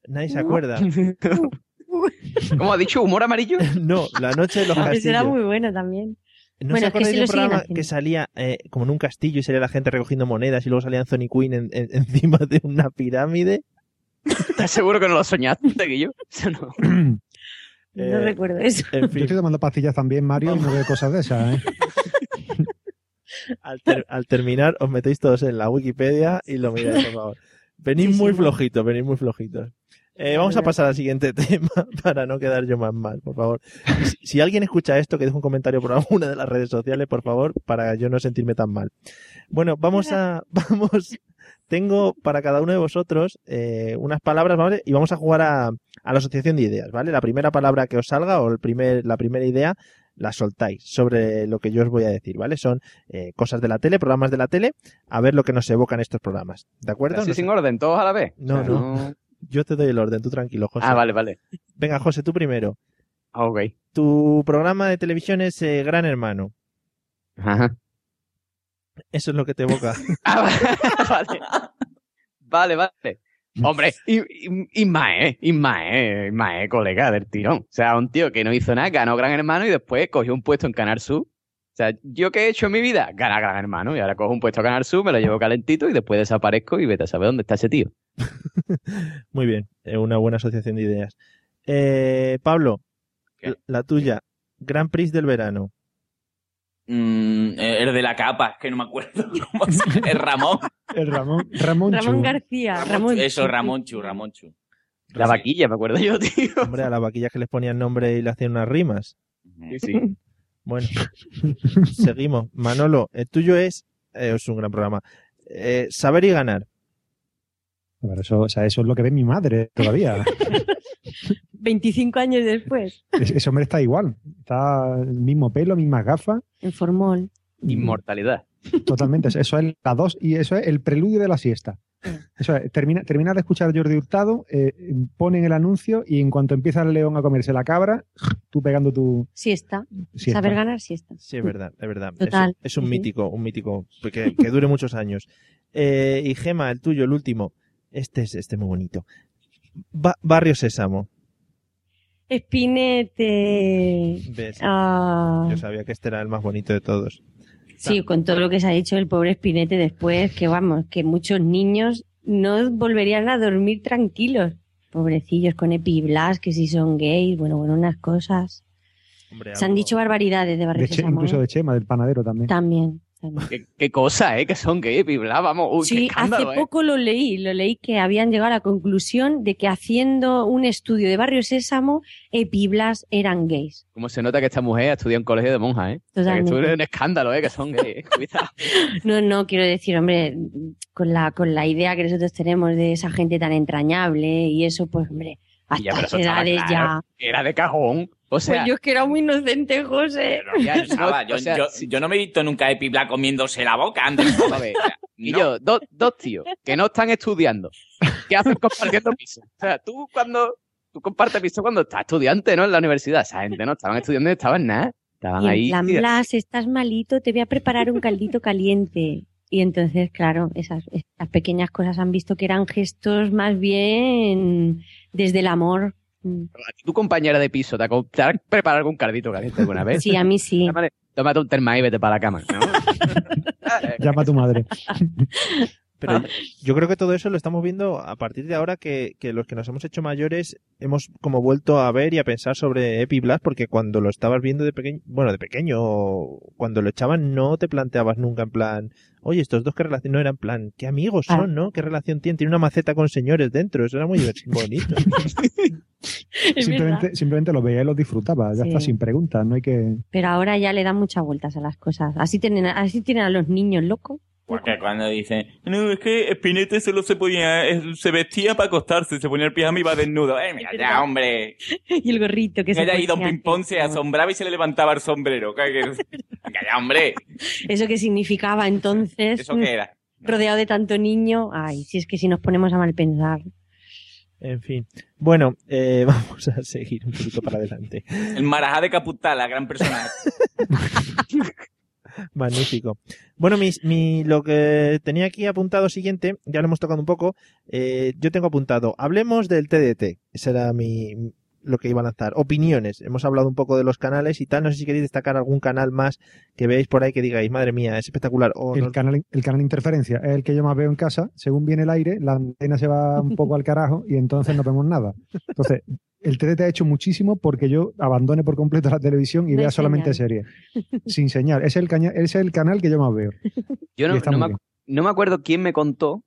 Speaker 1: Nadie se acuerda.
Speaker 8: ¿Cómo ha dicho? ¿Humor amarillo?
Speaker 1: no, La Noche de los
Speaker 3: era
Speaker 1: Castillos.
Speaker 3: muy bueno también.
Speaker 1: ¿No
Speaker 3: Bueno,
Speaker 1: se
Speaker 3: es que
Speaker 1: acordáis de un programa que salía eh, como en un castillo y salía la gente recogiendo monedas y luego salía Anthony Quinn en- en- encima de una pirámide?
Speaker 8: ¿Estás seguro que no lo soñaste, Guillo? Eso no.
Speaker 3: No
Speaker 1: Eh,
Speaker 3: recuerdo eso.
Speaker 1: En
Speaker 2: Yo
Speaker 1: fin,
Speaker 2: estoy tomando pastillas también, Mario, y no veo cosas de esas, ¿eh?
Speaker 1: al, ter- al terminar os metéis todos en la Wikipedia y lo miráis, por favor. Venid muy flojitos, venid muy flojitos. Eh, vamos a pasar al siguiente tema para no quedar yo más mal, por favor. Si, si alguien escucha esto, que deje un comentario por alguna de las redes sociales, por favor, para yo no sentirme tan mal. Bueno, vamos a, vamos, tengo para cada uno de vosotros eh, unas palabras, ¿vale? Y vamos a jugar a, a la asociación de ideas, ¿vale? La primera palabra que os salga o el primer, la primera idea la soltáis sobre lo que yo os voy a decir, ¿vale? Son eh, cosas de la tele, programas de la tele, a ver lo que nos evocan estos programas, ¿de acuerdo?
Speaker 8: Así
Speaker 1: No sé-
Speaker 8: sin orden, todos a la vez.
Speaker 1: No, no. Yo te doy el orden, tú tranquilo, José.
Speaker 8: Ah, vale, vale.
Speaker 1: Venga, José, tú primero.
Speaker 8: Ah, Ok.
Speaker 1: Tu programa de televisión es eh, Gran Hermano.
Speaker 8: Ajá.
Speaker 1: Eso es lo que te evoca.
Speaker 8: Ah, vale. Vale, vale. Hombre, y, y, Ismael, Ismael, Ismael, colega del tirón. O sea, un tío que no hizo nada, ganó Gran Hermano y después cogió un puesto en Canal Sur. O sea, ¿yo qué he hecho en mi vida? Ganar Gran Hermano. Y ahora cojo un puesto a Canal Sur, me lo llevo calentito y después desaparezco y vete a saber dónde está ese tío.
Speaker 1: Muy bien, eh, una buena asociación de ideas. Eh, Pablo, la tuya, Gran Prix del verano.
Speaker 4: Mm, el de la capa, que no me acuerdo. cómo se- el Ramón.
Speaker 2: El Ramón, Ramón,
Speaker 3: Ramón. García, Ramón.
Speaker 4: Eso, Ramón Chu, Ramón Chu.
Speaker 8: La vaquilla, me acuerdo yo, tío.
Speaker 1: Hombre, a las vaquillas que les ponían nombre y le hacían unas rimas.
Speaker 8: Sí, sí.
Speaker 1: Bueno, seguimos. Manolo, el tuyo es, eh, es un gran programa. Eh, saber y ganar.
Speaker 2: Pero eso, o sea, eso es lo que ve mi madre todavía.
Speaker 3: 25 años después,
Speaker 2: Es- Ese hombre está igual. Está el mismo pelo, mismas gafas.
Speaker 3: en formol.
Speaker 8: Inmortalidad.
Speaker 2: Totalmente. Eso es la dos y eso es el preludio de la siesta. Eso es, termina, termina de escuchar a Jordi Hurtado, eh, ponen el anuncio y en cuanto empieza el león a comerse la cabra, tú pegando tu
Speaker 3: Siesta.
Speaker 2: siesta.
Speaker 3: Saber ganar siesta.
Speaker 1: Sí, es verdad, es verdad.
Speaker 3: Total.
Speaker 1: Es, es un
Speaker 3: Sí.
Speaker 1: mítico, un mítico que, que dure muchos años. Eh, y Gema, el tuyo, el último. Este es este muy bonito. Ba- Barrio Sésamo.
Speaker 3: Espinete.
Speaker 1: ¿Ves?
Speaker 3: Ah,
Speaker 1: Yo sabía que este era el más bonito de todos.
Speaker 3: sí, con todo lo que se ha dicho el pobre Espinete después, que vamos, que muchos niños no volverían a dormir tranquilos. Pobrecillos con epiblas, que si son gays, bueno, bueno, unas cosas.
Speaker 1: Hombre,
Speaker 3: Se han dicho barbaridades de Barrio
Speaker 2: De
Speaker 3: Sésamo,
Speaker 2: incluso
Speaker 3: ¿eh?
Speaker 2: de Chema, del panadero también.
Speaker 3: También.
Speaker 8: ¿Qué, qué cosa, ¿eh? Que son gay bla, vamos. Uy,
Speaker 3: Sí, hace
Speaker 8: ¿eh?
Speaker 3: poco lo leí, lo leí que habían llegado a la conclusión de que haciendo un estudio de Barrio Sésamo, Epiblas eran gays.
Speaker 8: Como se nota que esta mujer ha estudiado en colegio de monjas, ¿eh? O sea, que
Speaker 3: Totalmente.
Speaker 8: un escándalo, ¿eh? Que son gays. ¿eh? Cuidado.
Speaker 3: No, no, quiero decir, hombre, con la, con la idea que nosotros tenemos de esa gente tan entrañable y eso, pues, hombre, a
Speaker 8: Y ya, pero eso
Speaker 3: edades
Speaker 8: claro. Era de cajón. O sea,
Speaker 3: Pues yo es que era muy inocente, José.
Speaker 4: Ya estaba, yo,
Speaker 8: o sea,
Speaker 4: yo, yo no me he visto nunca a Epibla comiéndose la boca antes.
Speaker 8: ver, y yo, dos, dos tíos que no están estudiando, que hacen compartiendo piso. O sea, tú cuando tú compartes piso cuando estás estudiante, ¿no? En la universidad. Esa gente no estaban estudiando y estaban nada. Estaban
Speaker 3: Y
Speaker 8: ahí.
Speaker 3: plan. Blas, estás malito, te voy a preparar un caldito caliente. Y entonces, claro, esas, esas pequeñas cosas han visto que eran gestos más bien desde el amor. Mm.
Speaker 8: A ti, tu compañera de piso, ¿te ha, te ha preparado algún cardito caliente alguna vez?
Speaker 3: Sí, a mí sí.
Speaker 8: Tómate, tómate un terma y vete para la cama. ¿no?
Speaker 2: Llama a tu madre.
Speaker 1: Pero yo creo que todo eso lo estamos viendo a partir de ahora que, que los que nos hemos hecho mayores hemos como vuelto a ver y a pensar sobre Epi Blas porque cuando lo estabas viendo de pequeño, bueno, de pequeño, cuando lo echaban no te planteabas nunca en plan, oye, estos dos qué relación, no eran plan, qué amigos
Speaker 3: Ah.
Speaker 1: son, ¿no? ¿Qué relación tienen? Tiene una maceta con señores dentro, eso era muy bonito.
Speaker 2: Simplemente, simplemente los veía y los disfrutaba. Ya
Speaker 3: Sí.
Speaker 2: está, sin preguntas. No hay que.
Speaker 3: Pero ahora ya le dan muchas vueltas a las cosas. Así tienen, así tienen a los niños locos.
Speaker 4: Porque cuando dicen, no, es que Spinete solo se podía, eh, se vestía para acostarse, se ponía el pijama y iba desnudo. Eh, mira ya, hombre.
Speaker 3: y el gorrito que se
Speaker 4: Ella y Don
Speaker 3: ponía.
Speaker 4: Pimpón se asombraba y se le levantaba el sombrero. Venga ya, hombre.
Speaker 3: Eso que significaba entonces,
Speaker 4: ¿Eso qué era?
Speaker 3: rodeado de tanto niño. Ay, si es que si nos ponemos a mal pensar.
Speaker 1: En fin. Bueno, eh, vamos a seguir un poquito para adelante.
Speaker 4: El Marajá de Caputá, la gran personaje.
Speaker 1: Magnífico. Bueno, mi, mi- lo que tenía aquí apuntado siguiente, ya lo hemos tocado un poco, eh, yo tengo apuntado, hablemos del TDT, ese era mi, lo que iba a lanzar. Opiniones, hemos hablado un poco de los canales y tal, no sé si queréis destacar algún canal más que veáis por ahí que digáis, madre mía, es espectacular. O
Speaker 2: El
Speaker 1: no-
Speaker 2: canal, el canal interferencia es el que yo más veo en casa. Según viene el aire, la antena se va un poco al carajo y entonces no vemos nada. Entonces, el TDT ha hecho muchísimo porque yo abandone por completo la televisión y
Speaker 8: No
Speaker 2: vea solamente
Speaker 8: señal.
Speaker 2: series. Sin señal. Es el, caña- es el canal que yo más veo.
Speaker 8: Yo no, me, no me acuerdo quién me contó,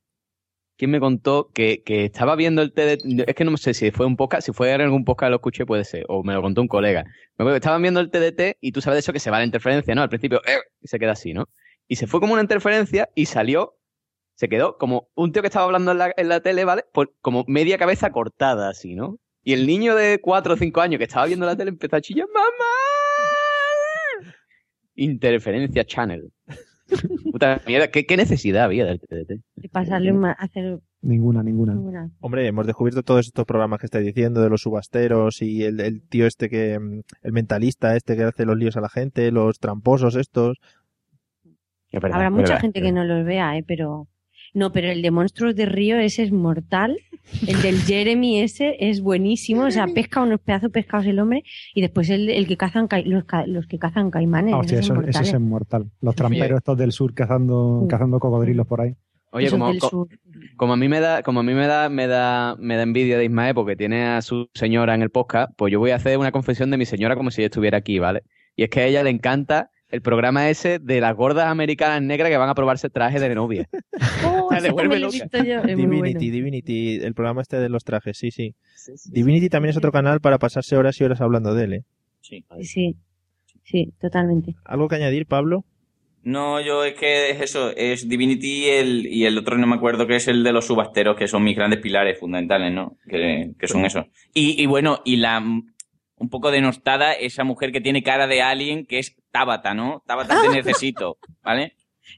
Speaker 8: quién me contó que, que estaba viendo el TDT, es que no sé si fue un podcast, si fue en algún podcast lo escuché puede ser, o me lo contó un colega. Me que estaban viendo el TDT y tú sabes de eso que se va la interferencia, ¿no? Al principio, ¡eh! y se queda así, ¿no? Y se fue como una interferencia y salió, se quedó como un tío que estaba hablando en la, en la tele, ¿vale? Por, como media cabeza cortada así, ¿no? Y el niño de 4 o 5 años que estaba viendo la tele empezó a chillar, ¡mamá! Interferencia Channel. Puta mierda, ¿qué, qué necesidad había del TDT?
Speaker 3: De pasarle un hacer
Speaker 2: Ninguna, ninguna.
Speaker 3: una.
Speaker 1: Hombre, hemos descubierto todos estos programas que estáis diciendo de los subasteros y el, el tío este que, mm, el mentalista este que hace los líos a la gente, los tramposos estos.
Speaker 3: Habrá mucha gente que no los vea, ¿eh? pero No, pero el de Monstruos de Río ese es mortal. El del Jeremy ese es buenísimo. O sea, pesca unos pedazos de pescados el hombre y después el, el que cazan ca- los, ca- los que cazan caimanes.
Speaker 2: Ah, hostia,
Speaker 3: esos son
Speaker 2: eso, eso
Speaker 3: mortales.
Speaker 2: es mortal. Los tramperos estos del sur cazando, cazando cocodrilos por ahí.
Speaker 8: Oye, como,
Speaker 3: del
Speaker 8: co-
Speaker 3: sur.
Speaker 8: como a mí me da, como a mí me da, me da, me da envidia de Ismael porque tiene a su señora en el podcast, pues yo voy a hacer una confesión de mi señora como si ella estuviera aquí, ¿vale? Y es que a ella le encanta el programa ese de las gordas americanas negras que van a probarse trajes de novia.
Speaker 3: Oh,
Speaker 8: devuelve loca.
Speaker 3: visto yo, es muy
Speaker 1: Divinity,
Speaker 3: bueno.
Speaker 1: Divinity, el programa este de los trajes, sí, sí. Divinity también es otro canal para pasarse horas y horas hablando de él. ¿eh?
Speaker 4: Sí.
Speaker 3: Sí, sí, totalmente.
Speaker 1: ¿Algo que añadir, Pablo?
Speaker 4: No, yo es que es eso, es Divinity y el, y el otro no me acuerdo que es el de los subasteros, que son mis grandes pilares fundamentales, ¿no? Que, que son esos. Y, y bueno, y la un poco denostada esa mujer que tiene cara de alien, que es Tabata, ¿no? Tabata te necesito, ¿vale?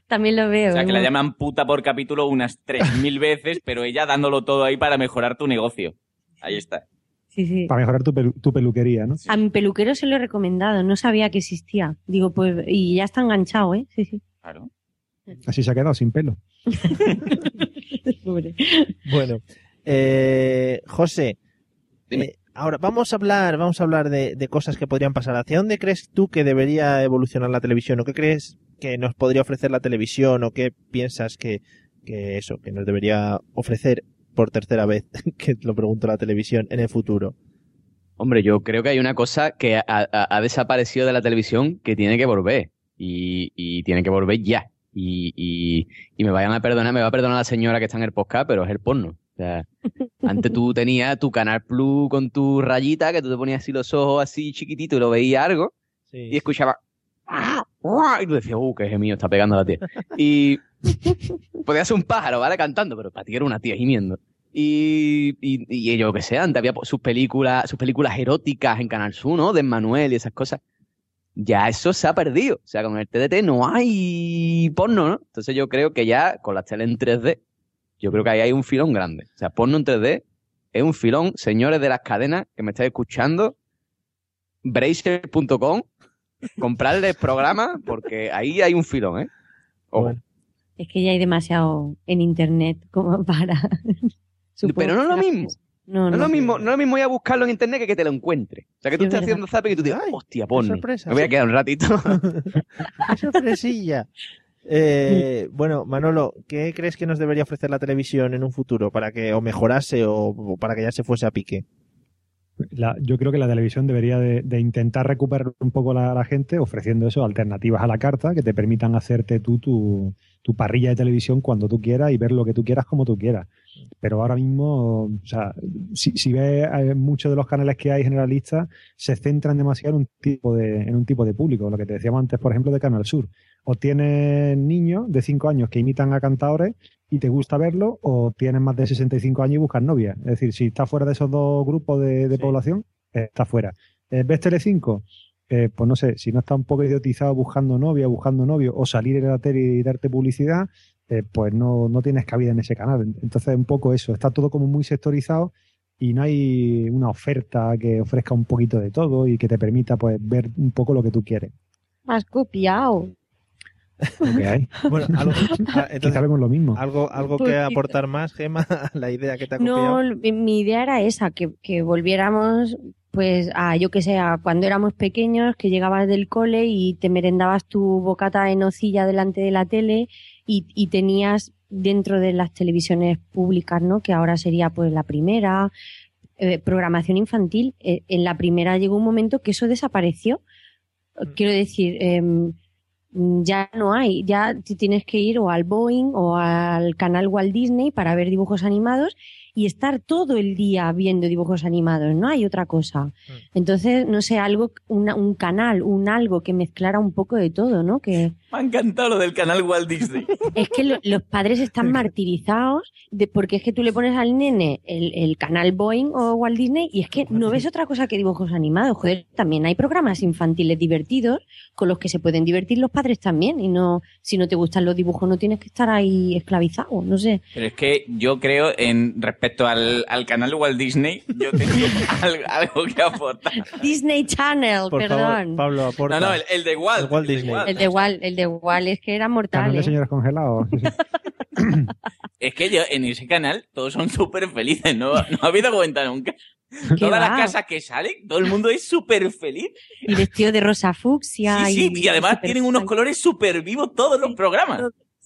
Speaker 3: También lo veo.
Speaker 4: O sea, que la llaman puta por capítulo unas 3.000 veces, pero ella dándolo todo ahí para mejorar tu negocio. Ahí está.
Speaker 3: Sí, sí.
Speaker 2: Para mejorar tu, pelu- tu peluquería, ¿no?
Speaker 3: A mi peluquero se lo he recomendado, no sabía que existía. Digo, pues, y ya está enganchado, ¿eh? Sí, sí.
Speaker 4: Claro.
Speaker 2: Así se ha quedado sin pelo.
Speaker 1: Bueno, eh, José, eh, ahora vamos a hablar, vamos a hablar de, de cosas que podrían pasar. ¿Hacia dónde crees tú que debería evolucionar la televisión? ¿O qué crees que nos podría ofrecer la televisión? ¿O qué piensas que, que eso, que nos debería ofrecer por tercera vez, que lo pregunto la televisión, en el futuro?
Speaker 8: Hombre, yo creo que hay una cosa que ha, ha- ha desaparecido de la televisión que tiene que volver. Y, y tiene que volver ya. Y, y, y me vayan a perdonar, me va a perdonar la señora que está en el podcast, pero es el porno. O sea, antes tú tenías tu Canal Plus con tu rayita, que tú te ponías así los ojos así chiquititos y lo veías algo, y escuchabas... Y tú decías, uh, qué gemido está pegando la tía. Y podía ser un pájaro, ¿vale? Cantando, pero para ti era una tía gimiendo. Y, y, y yo que sé, antes había pues, sus películas, sus películas eróticas en Canal Sur, ¿no? De Manuel y esas cosas. Ya eso se ha perdido. O sea, con el TDT no hay porno, ¿no? Entonces yo creo que ya con las tele en 3D, yo creo que ahí hay un filón grande. O sea, porno en 3D es un filón. Señores de las cadenas que me estáis escuchando, bracer.com, comprarle el programa porque ahí hay un filón, ¿eh? Ojo.
Speaker 3: Es que ya hay demasiado en internet como para.
Speaker 8: Pero no es lo mismo.
Speaker 3: No,
Speaker 8: No, es
Speaker 3: no.
Speaker 8: lo mismo, no es lo mismo ir a buscarlo en internet que que te lo encuentre. O sea, que tú
Speaker 3: Sí, es
Speaker 8: estés
Speaker 3: verdad.
Speaker 8: haciendo zapping y tú digas, hostia, porno.
Speaker 1: sorpresa,
Speaker 8: Me voy a quedar un ratito.
Speaker 1: ¡Qué sorpresilla! Eh, bueno, Manolo, ¿qué crees que nos debería ofrecer la televisión en un futuro para que o mejorase o, o para que ya se fuese a pique?
Speaker 2: La- yo creo que la televisión debería de, de intentar recuperar un poco la, la gente ofreciendo eso, alternativas a la carta que te permitan hacerte tú tu, tu parrilla de televisión cuando tú quieras y ver lo que tú quieras como tú quieras. Pero ahora mismo, o sea, si, si ves eh, muchos de los canales que hay generalistas, se centran demasiado en un tipo de, en un tipo de público. Lo que te decíamos antes, por ejemplo, de Canal Sur. O tienes niños de 5 años que imitan a cantadores y te gusta verlo, o tienes más de 65 años y buscas novia. Es decir, si estás fuera de esos dos grupos de, de población, eh, estás fuera. ¿Ves Telecinco? Eh, pues no sé, si no está un poco idiotizado buscando novia, buscando novio, o salir en la tele y darte publicidad, eh, pues no, no tienes cabida en ese canal. Entonces, un poco eso, está todo como muy sectorizado y no hay una oferta que ofrezca un poquito de todo y que te permita pues ver un poco lo que tú quieres.
Speaker 3: Has copiado.
Speaker 2: Lo que hay.
Speaker 1: Bueno, algo, ah, entonces,
Speaker 2: Quizá vemos lo mismo.
Speaker 1: algo, algo que aportar más, Gema, a la idea que te ha copiado.
Speaker 3: No, mi- idea era esa, que, que volviéramos, pues, a yo que sé, a cuando éramos pequeños, que llegabas del cole y te merendabas tu bocata en nocilla delante de la tele y, y tenías dentro de las televisiones públicas, ¿no? Que ahora sería pues la primera, eh, programación infantil. Eh, en la primera llegó un momento que eso desapareció. Quiero decir, em, ya no hay, ya tienes que ir o al Boeing o al canal Walt Disney para ver dibujos animados y estar todo el día viendo dibujos animados, no hay otra cosa. Entonces, no sé, algo, una- un canal, un algo que mezclara un poco de todo, ¿no? Que
Speaker 4: Me ha encantado lo del canal Walt Disney.
Speaker 3: es que lo- los padres están martirizados de, porque es que tú le pones al nene el, el canal Boeing o Walt Disney y es que no ves otra cosa que dibujos animados. Joder, también hay programas infantiles divertidos con los que se pueden divertir los padres también y no, si no te gustan los dibujos no tienes que estar ahí esclavizado, no sé.
Speaker 4: Pero es que yo creo, en respecto al, al canal Walt Disney, yo tengo algo, algo que aportar.
Speaker 3: Disney Channel,
Speaker 1: Por
Speaker 3: perdón.
Speaker 1: favor, Pablo, aporta.
Speaker 4: No, no, el, el de Walt.
Speaker 1: El Walt Disney.
Speaker 3: El de Wall, el de Wall es que era mortal.
Speaker 2: Canal de
Speaker 3: ¿eh?
Speaker 2: señores congelados. sí, sí.
Speaker 4: Es que yo, en ese canal todos son súper felices, ¿no? ¿No ha habido cuenta nunca? Todas las casas que salen, todo el mundo es súper feliz.
Speaker 3: Y vestido de rosa fucsia.
Speaker 4: Sí, sí,
Speaker 3: y,
Speaker 4: y además tienen unos colores súper vivos todos los programas.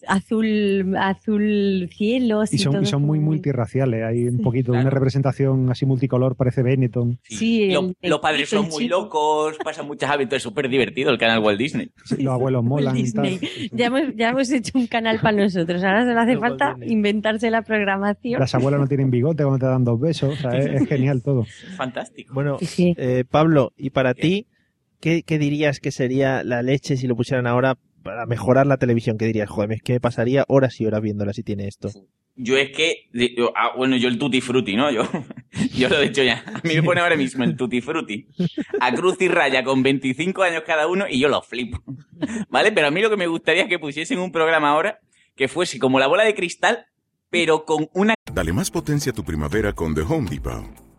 Speaker 3: Azul, azul cielo.
Speaker 2: Y son, y son muy multirraciales. Hay un poquito de una representación así multicolor, parece Benetton.
Speaker 3: Sí,
Speaker 4: Lo-
Speaker 3: el- el
Speaker 4: los padres son muy
Speaker 3: chico.
Speaker 4: locos, pasan muchas aventuras, es súper divertido el canal Walt Disney.
Speaker 2: Los abuelos molan y tal.
Speaker 3: Ya hemos, ya hemos hecho un canal para nosotros. Ahora solo hace falta inventarse la programación.
Speaker 2: Las abuelas no tienen bigote cuando te dan dos besos. O sea, es, es genial todo.
Speaker 4: Fantástico.
Speaker 1: Bueno, eh, Pablo, y para ti, ¿qué, qué dirías que sería la leche si lo pusieran ahora para mejorar la televisión? ¿Qué dirías? Joder, es que me pasaría horas y horas viéndola si tiene esto.
Speaker 4: Yo es que, yo- ah, bueno, yo el Tutti Frutti, ¿no? Yo, yo lo he hecho ya. A mí me pone ahora mismo el Tutti Frutti a cruz y raya con 25 años cada uno y yo lo flipo. ¿Vale? Pero a mí lo que me gustaría es que pusiesen un programa ahora que fuese como la bola de cristal, pero con una
Speaker 10: Dale más potencia a tu primavera con The Home Depot.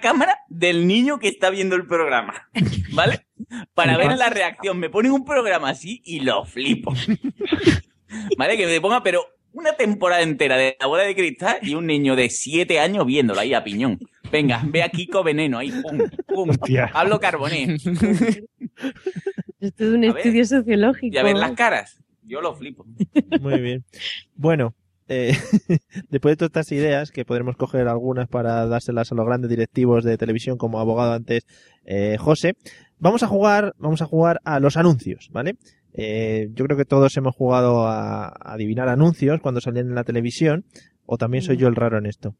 Speaker 4: Cámara del niño que está viendo el programa. ¿Vale? Para ver la reacción. Me ponen un programa así y lo flipo. ¿Vale? Que me ponga, pero una temporada entera de la bola de cristal y un niño de 7 años viéndolo ahí a piñón. Venga, ve a Kiko Veneno ahí, pum, pum. Pablo Carboné.
Speaker 3: Es todo un
Speaker 4: A ver.
Speaker 3: estudio sociológico.
Speaker 4: Y a ver las caras. Yo lo flipo.
Speaker 1: Muy bien. Bueno, eh, después de todas estas ideas, que podremos coger algunas para dárselas a los grandes directivos de televisión, como abogado antes eh, José, vamos a jugar, vamos a jugar a los anuncios, ¿vale? Eh, yo creo que todos hemos jugado a, a adivinar anuncios cuando salían en la televisión, o también soy yo el raro en esto.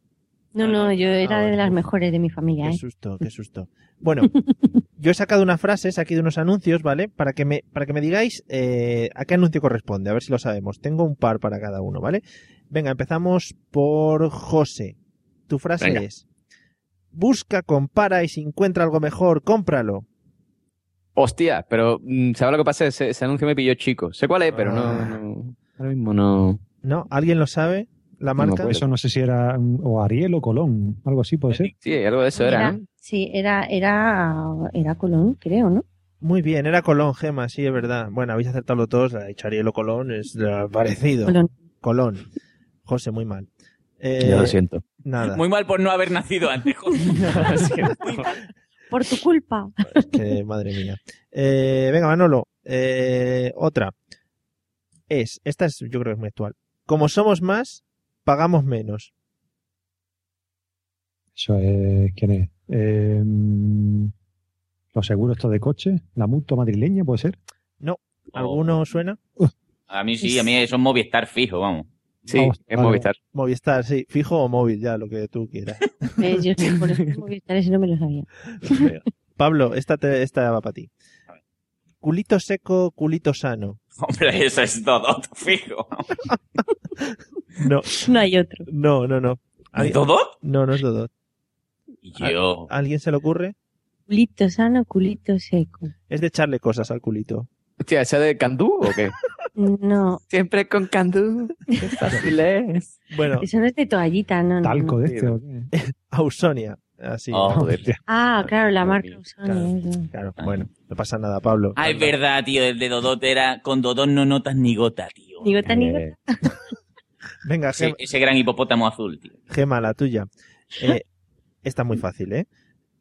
Speaker 3: No, no, yo era
Speaker 1: Ah,
Speaker 3: de las mejores de mi familia.
Speaker 1: Qué
Speaker 3: ¿eh?
Speaker 1: susto, qué susto. Bueno, yo he sacado unas frases aquí de unos anuncios, ¿vale? Para que me, para que me digáis eh, a qué anuncio corresponde, a ver si lo sabemos. Tengo un par para cada uno, ¿vale? Venga, empezamos por José. Tu frase
Speaker 8: Venga.
Speaker 1: es: Busca, compara y si encuentra algo mejor, cómpralo.
Speaker 8: Hostia, pero mm, ¿sabes lo que pasa? Ese, ese anuncio me pilló chico. Sé cuál es, pero no, no- Ahora mismo no.
Speaker 1: ¿No? ¿Alguien lo sabe? ¿La marca?
Speaker 2: Pues eso no sé si era un- o Ariel o Colón, algo así puede ser.
Speaker 8: Sí, algo de eso
Speaker 3: Era- Sí, era, era, era Colón, creo, ¿no?
Speaker 1: Muy bien, era Colón, Gema, sí, es verdad. Bueno, habéis acertado los dos, la de Ariel o Colón, es parecido.
Speaker 3: Colón.
Speaker 1: Colón. José, muy mal. Eh,
Speaker 8: Ya lo siento.
Speaker 1: Nada.
Speaker 4: Muy mal por no haber nacido antes. Muy mal.
Speaker 3: Por tu culpa.
Speaker 1: Que, madre mía. Eh, venga, Manolo. eh, otra. Es, esta es, yo creo que es muy actual. Como somos más, pagamos menos.
Speaker 2: Eso es, ¿quién es? Eh, los seguros estos de coche, la mutua madrileña, puede ser.
Speaker 1: No. ¿Alguno suena?
Speaker 4: A mí sí, a mí eso es Movistar fijo, vamos.
Speaker 8: Sí,
Speaker 1: Vamos,
Speaker 8: es
Speaker 1: vale.
Speaker 8: Movistar.
Speaker 1: Movistar, sí. Fijo o móvil, ya, lo que tú quieras.
Speaker 3: Eh, yo sí, por eso Movistar ese no me lo sabía.
Speaker 1: Pablo, esta, te- esta va para ti. Culito seco, culito sano.
Speaker 4: Hombre, eso es todo fijo.
Speaker 1: No.
Speaker 3: No hay otro.
Speaker 1: No, no, no.
Speaker 4: ¿Es Dodot?
Speaker 1: No, no es Dodot.
Speaker 4: Yo.
Speaker 1: ¿A alguien se le ocurre?
Speaker 3: Culito sano, culito seco.
Speaker 1: Es de echarle cosas al culito.
Speaker 8: Hostia, ¿esa de Candú o qué?
Speaker 3: No,
Speaker 8: Siempre con Candú. Qué fácil es.
Speaker 1: Bueno,
Speaker 3: eso no es de toallita, no. no, no.
Speaker 2: de este o qué?
Speaker 1: Ausonia. Así.
Speaker 4: Oh, joder.
Speaker 3: Ah, claro, la marca Usoni, eso.
Speaker 1: Claro, bueno, no pasa nada, Pablo.
Speaker 4: Ah, es verdad, tío, el de Dodot era. Con Dodot no notas ni gota, tío.
Speaker 3: Ni gota ni gota.
Speaker 1: Venga,
Speaker 4: Ese,
Speaker 1: Gema,
Speaker 4: ese gran hipopótamo azul, tío.
Speaker 1: Gema, la tuya. Eh, está muy fácil, ¿eh?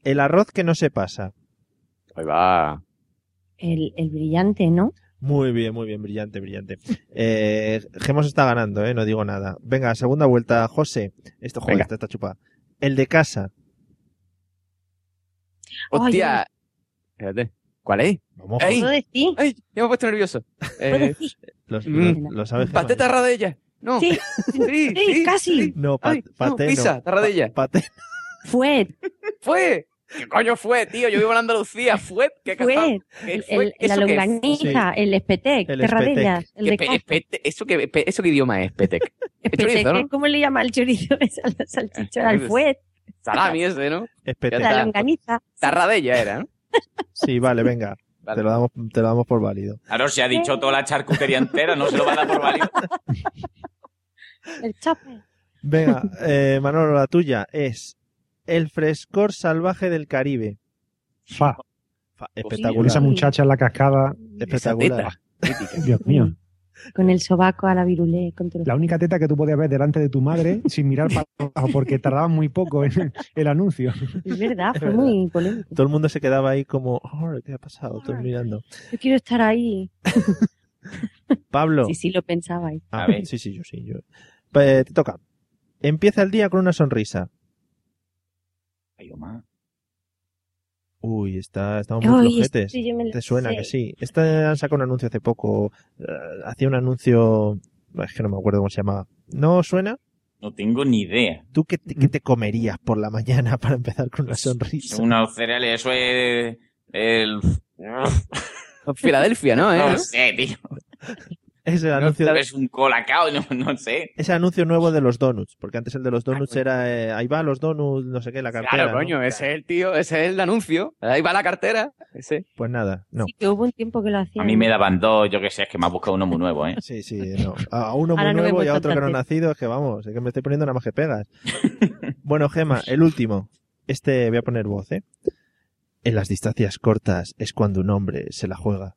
Speaker 1: El arroz que no se pasa.
Speaker 8: Ahí va.
Speaker 3: El, el brillante, ¿no?
Speaker 1: Muy bien, muy bien, brillante, brillante. Eh, Gemos está ganando, ¿eh? No digo nada. Venga, segunda vuelta, José. Esto, joder, esta está chupada. El de casa.
Speaker 8: Hostia. Espérate. ¿Cuál es?
Speaker 1: Vamos,
Speaker 8: ¡Ey!
Speaker 3: ¿Puedo decir?
Speaker 8: ¡Ey! Ya me he puesto nervioso.
Speaker 3: ¿Puedo
Speaker 8: Eh,
Speaker 3: decir?
Speaker 1: Lo,
Speaker 8: Mm.
Speaker 1: lo- lo sabes?
Speaker 8: Paté Tarradella. No.
Speaker 3: Sí,
Speaker 8: Sí,
Speaker 3: sí, casi.
Speaker 1: No, pa-
Speaker 8: Ay, no,
Speaker 1: paté no.
Speaker 8: pizza, Tarradella.
Speaker 1: Paté.
Speaker 3: Fue,
Speaker 8: ¡Fue! ¿Qué coño fue, tío? Yo vivo en Andalucía. ¿Fue? ¿Qué
Speaker 3: fue.
Speaker 8: ¿Qué
Speaker 3: El,
Speaker 8: fue?
Speaker 3: el- la longaniza, el espetec,
Speaker 1: El
Speaker 3: terradellas,
Speaker 1: espetec.
Speaker 3: el
Speaker 8: ¿Qué
Speaker 3: de
Speaker 8: pe-
Speaker 3: casa.
Speaker 8: espete- ¿Eso qué, ¿Eso qué idioma es, Petec? chorizo,
Speaker 3: Pensé que,
Speaker 8: ¿no?
Speaker 3: ¿Cómo le llama el chorizo a la salchicha? Al fuet,
Speaker 8: Salami ese, ¿no?
Speaker 1: Espete-
Speaker 3: la longaniza.
Speaker 8: Tarradella era, ¿no?
Speaker 1: Sí, vale, venga. Te, lo damos, te lo damos por válido.
Speaker 4: Claro, se ha dicho toda la charcutería entera, no se lo va a dar por válido.
Speaker 3: El chape.
Speaker 1: Venga, eh, Manolo, la tuya es El frescor salvaje del Caribe.
Speaker 2: Fa.
Speaker 1: Fa-
Speaker 2: Con
Speaker 1: espectacular.
Speaker 2: esa muchacha en la cascada.
Speaker 1: Espectacular.
Speaker 2: Dios mío.
Speaker 3: Con el sobaco a la virulé.
Speaker 2: La única teta que tú podías ver delante de tu madre sin mirar para abajo, porque tardaba muy poco en el anuncio.
Speaker 3: Es verdad,
Speaker 1: Es
Speaker 3: fue
Speaker 1: verdad.
Speaker 3: muy polémico.
Speaker 1: Todo el mundo se quedaba ahí como, "Oh, ¿qué ha pasado? Todos mirando.
Speaker 3: Yo quiero estar ahí.
Speaker 1: Pablo.
Speaker 3: Sí, sí, lo pensabais.
Speaker 1: Ah, sí, sí, yo sí. Yo. Eh, te toca. Empieza el día con una sonrisa.
Speaker 4: Ay, Omar.
Speaker 1: Uy, está, estamos muy flojetes.
Speaker 3: yo me lo
Speaker 1: ¿Te suena
Speaker 3: sé.
Speaker 1: que sí? Esta han sacado un anuncio hace poco. eh, hacía un anuncio. Es que no me acuerdo cómo se llamaba. ¿No suena?
Speaker 4: No tengo ni idea.
Speaker 1: ¿Tú qué te, qué te comerías por la mañana para empezar con una sonrisa?
Speaker 4: Unos cereales, eso es el...
Speaker 8: Filadelfia, ¿no? ¿Eh?
Speaker 4: No sé, tío.
Speaker 1: Es el anuncio.
Speaker 4: Es un colacao, no, no sé.
Speaker 1: Ese anuncio nuevo de los donuts, porque antes el de los donuts era eh, ahí va los donuts, no sé qué, la cartera.
Speaker 8: Claro,
Speaker 1: ¿no?
Speaker 8: coño, ese es el tío, ese es el anuncio. Ahí va la cartera. Ese.
Speaker 1: Pues nada, no.
Speaker 3: Sí, que hubo un tiempo que lo
Speaker 4: A
Speaker 3: hacían.
Speaker 4: mí me daban dos, yo qué sé, es que me ha buscado uno muy nuevo, ¿eh?
Speaker 1: Sí, sí, no. A uno muy nuevo y a otro que no ha nacido, es que vamos, es que me estoy poniendo nada más que pegas. bueno, Gema, el último. Este voy a poner voz, ¿eh? En las distancias cortas es cuando un hombre se la juega.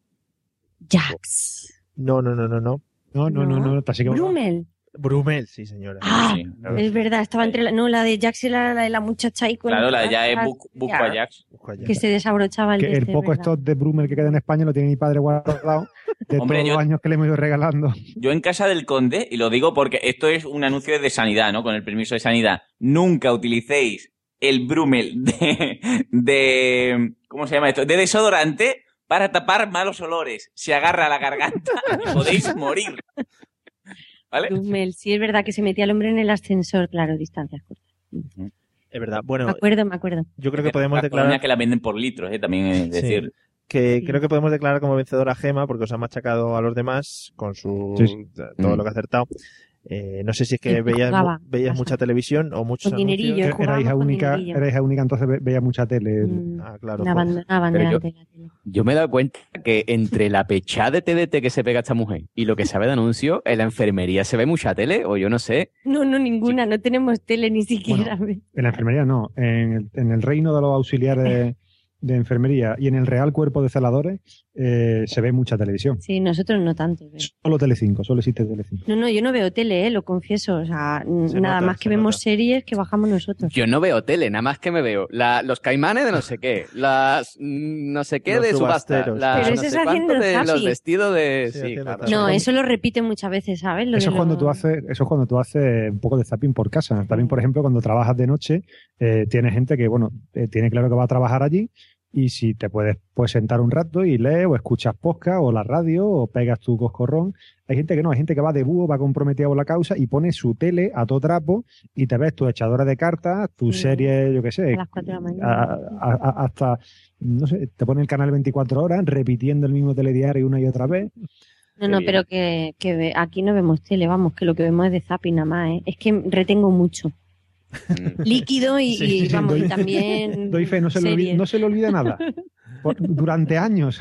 Speaker 3: Jax.
Speaker 1: No, no, no, no, no.
Speaker 2: No, no, no, no. que-
Speaker 3: Brumel.
Speaker 1: Brumel, sí, señora.
Speaker 3: Ah,
Speaker 4: Sí,
Speaker 3: es verdad, estaba entre la, no, la de Jax y la, la de la muchacha ahí con
Speaker 4: Claro, la de ya es Busco a Jax.
Speaker 3: que se desabrochaba el
Speaker 2: que el poco
Speaker 3: ¿verdad?
Speaker 2: stock de Brummel que queda en España lo tiene mi padre guardado de
Speaker 4: Hombre,
Speaker 2: todos
Speaker 4: yo-
Speaker 2: los años que le hemos ido regalando.
Speaker 4: Yo en casa del conde, y lo digo porque esto es un anuncio de sanidad, ¿no? Con el permiso de sanidad. Nunca utilicéis el Brumel de, de ¿cómo se llama esto? De desodorante para tapar malos olores. Se agarra a la garganta y podéis morir. ¿Vale?
Speaker 3: Brumel, sí, es verdad que se metía el hombre en el ascensor, claro, distancias cortas.
Speaker 1: Es verdad. Bueno,
Speaker 3: Me acuerdo, me acuerdo.
Speaker 1: yo creo que podemos declarar
Speaker 4: que la venden por litros, ¿eh? También es
Speaker 1: Sí.
Speaker 4: decir.
Speaker 1: que creo que podemos declarar como vencedora a Gema porque os ha machacado a los demás con su
Speaker 2: Sí, sí.
Speaker 1: todo
Speaker 8: Mm.
Speaker 1: lo que ha acertado. Eh, no sé si es que veías, veías mucha televisión o muchos
Speaker 3: dinerillo,
Speaker 1: anuncios.
Speaker 2: Era
Speaker 3: jugábamos
Speaker 2: hija
Speaker 3: con
Speaker 2: única,
Speaker 3: dinerillo.
Speaker 2: era hija única, entonces ve- veía mucha tele.
Speaker 3: Mm,
Speaker 1: Ah, claro.
Speaker 8: yo- me he dado cuenta que entre la pechada de TDT que se pega esta mujer y lo que sabe de anuncio, en la enfermería se ve mucha tele, o yo no sé.
Speaker 3: No, no, ninguna, no tenemos tele ni siquiera.
Speaker 2: En la enfermería no, en el, en el reino de los auxiliares de enfermería y en el Real Cuerpo de Celadores eh, se ve mucha televisión.
Speaker 3: Sí, nosotros no tanto. pero-
Speaker 2: Solo Telecinco, solo existe Telecinco.
Speaker 3: No, no, yo no veo tele, eh, lo confieso. O sea,
Speaker 1: Se
Speaker 3: nada
Speaker 1: nota,
Speaker 3: más
Speaker 1: se
Speaker 3: que vemos
Speaker 1: nota.
Speaker 3: series que bajamos nosotros.
Speaker 8: Yo no veo tele, nada más que me veo la- los caimanes de no sé qué, las mm, no sé qué
Speaker 1: Los
Speaker 8: de subasta,
Speaker 1: subasteros.
Speaker 8: la-
Speaker 3: Pero
Speaker 8: no
Speaker 3: eso
Speaker 8: sé
Speaker 3: haciendo
Speaker 8: de los vestidos de...
Speaker 1: Sí,
Speaker 8: claro.
Speaker 3: No, eso lo repiten muchas veces, ¿sabes? Lo
Speaker 2: Eso es cuando tú haces, eso es cuando tú haces un poco de zapping por casa. También, por ejemplo, cuando trabajas de noche, eh, tienes gente que, bueno, eh, tiene claro que va a trabajar allí y si te puedes pues sentar un rato y lees o escuchas podcast o la radio o pegas tu coscorrón. Hay gente que no, hay gente que va de búho, va comprometida con la causa y pone su tele a todo trapo y te ves tu echadora de cartas, tu
Speaker 3: Sí.
Speaker 2: serie, yo qué
Speaker 3: A
Speaker 2: sé,
Speaker 3: las 4 de la
Speaker 2: a-
Speaker 3: mañana.
Speaker 2: a- a- hasta, no sé, te pone el canal 24 horas repitiendo el mismo telediario una y otra vez.
Speaker 3: No, no, pero que, que aquí no vemos tele, vamos, que lo que vemos es de zapping nada más, ¿eh? Es que retengo mucho.
Speaker 8: Mm.
Speaker 3: Líquido y,
Speaker 2: Sí,
Speaker 3: y,
Speaker 2: sí,
Speaker 3: vamos,
Speaker 2: doy-
Speaker 3: y también
Speaker 2: Doy fe, no se, le olvida,
Speaker 3: series.
Speaker 2: no se le olvida nada. Por- durante años.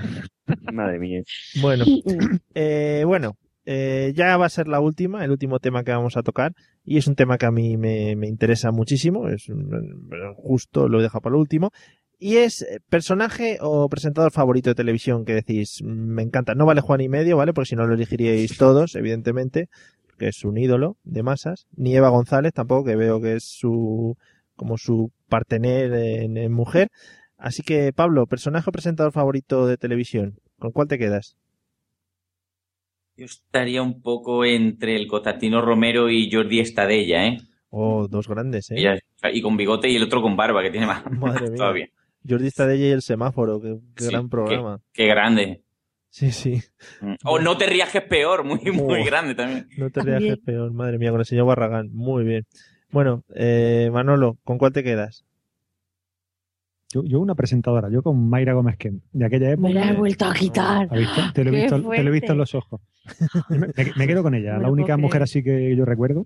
Speaker 8: Madre mía.
Speaker 1: Bueno, eh, bueno, eh, ya va a ser la última, el último tema que vamos a tocar y es un tema que a mí me, me interesa muchísimo, es un- justo lo he dejado para lo último y es eh, personaje o presentador favorito de televisión que decís, "Mm, me encanta, no vale Juan y medio, ¿vale? Porque si no lo elegiríais todos, evidentemente, que es un ídolo de masas, ni Eva González tampoco, que veo que es su como su partener en, en mujer. Así que, Pablo, personaje o presentador favorito de televisión, ¿con cuál te quedas?
Speaker 4: Yo estaría un poco entre el Constantino Romero y Jordi Estadella, ¿eh?
Speaker 1: Oh, dos grandes, ¿eh?
Speaker 4: Y con bigote y el otro con barba, que tiene más,
Speaker 1: Madre mía.
Speaker 4: todavía.
Speaker 1: Jordi Estadella y el semáforo, qué, qué
Speaker 4: Sí,
Speaker 1: gran
Speaker 4: qué-
Speaker 1: programa.
Speaker 4: Qué grande.
Speaker 1: Sí, sí.
Speaker 4: Mm. O no te rías que es peor, muy, muy
Speaker 1: Oh.
Speaker 4: grande también.
Speaker 1: No te rías que
Speaker 3: También.
Speaker 1: es peor, madre mía, con el señor Barragán. Muy bien. Bueno, eh, Manolo, ¿con cuál te quedas?
Speaker 2: Yo, yo una presentadora, yo con Mayra Gómez Kem, de aquella época.
Speaker 3: Me la he vuelto a quitar.
Speaker 2: Te lo he visto, te lo he visto en los ojos. Me, me- me quedo con ella,
Speaker 1: No
Speaker 2: la única mujer así que yo recuerdo.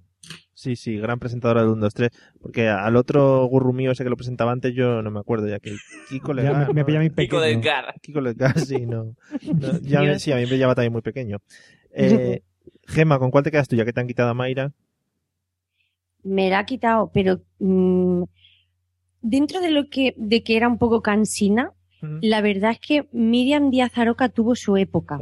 Speaker 1: Sí, sí, gran presentadora del 1, 2, 3. Porque al otro gurru mío ese que lo presentaba antes yo no me acuerdo ya que Kiko
Speaker 2: Ya
Speaker 1: Legar.
Speaker 2: me- me
Speaker 1: ¿no?
Speaker 2: pilla a mí
Speaker 4: Kiko
Speaker 2: pequeño.
Speaker 1: Kiko Legar, sí, no. No, ya me- sí, a mí me pillaba también muy pequeño. Eh, Gema, ¿con cuál te quedas tú ya que te han quitado a Mayra?
Speaker 3: me la ha quitado, pero mm, dentro de lo que, de que era un poco cansina, la verdad es que Miriam Díaz Aroca tuvo su época.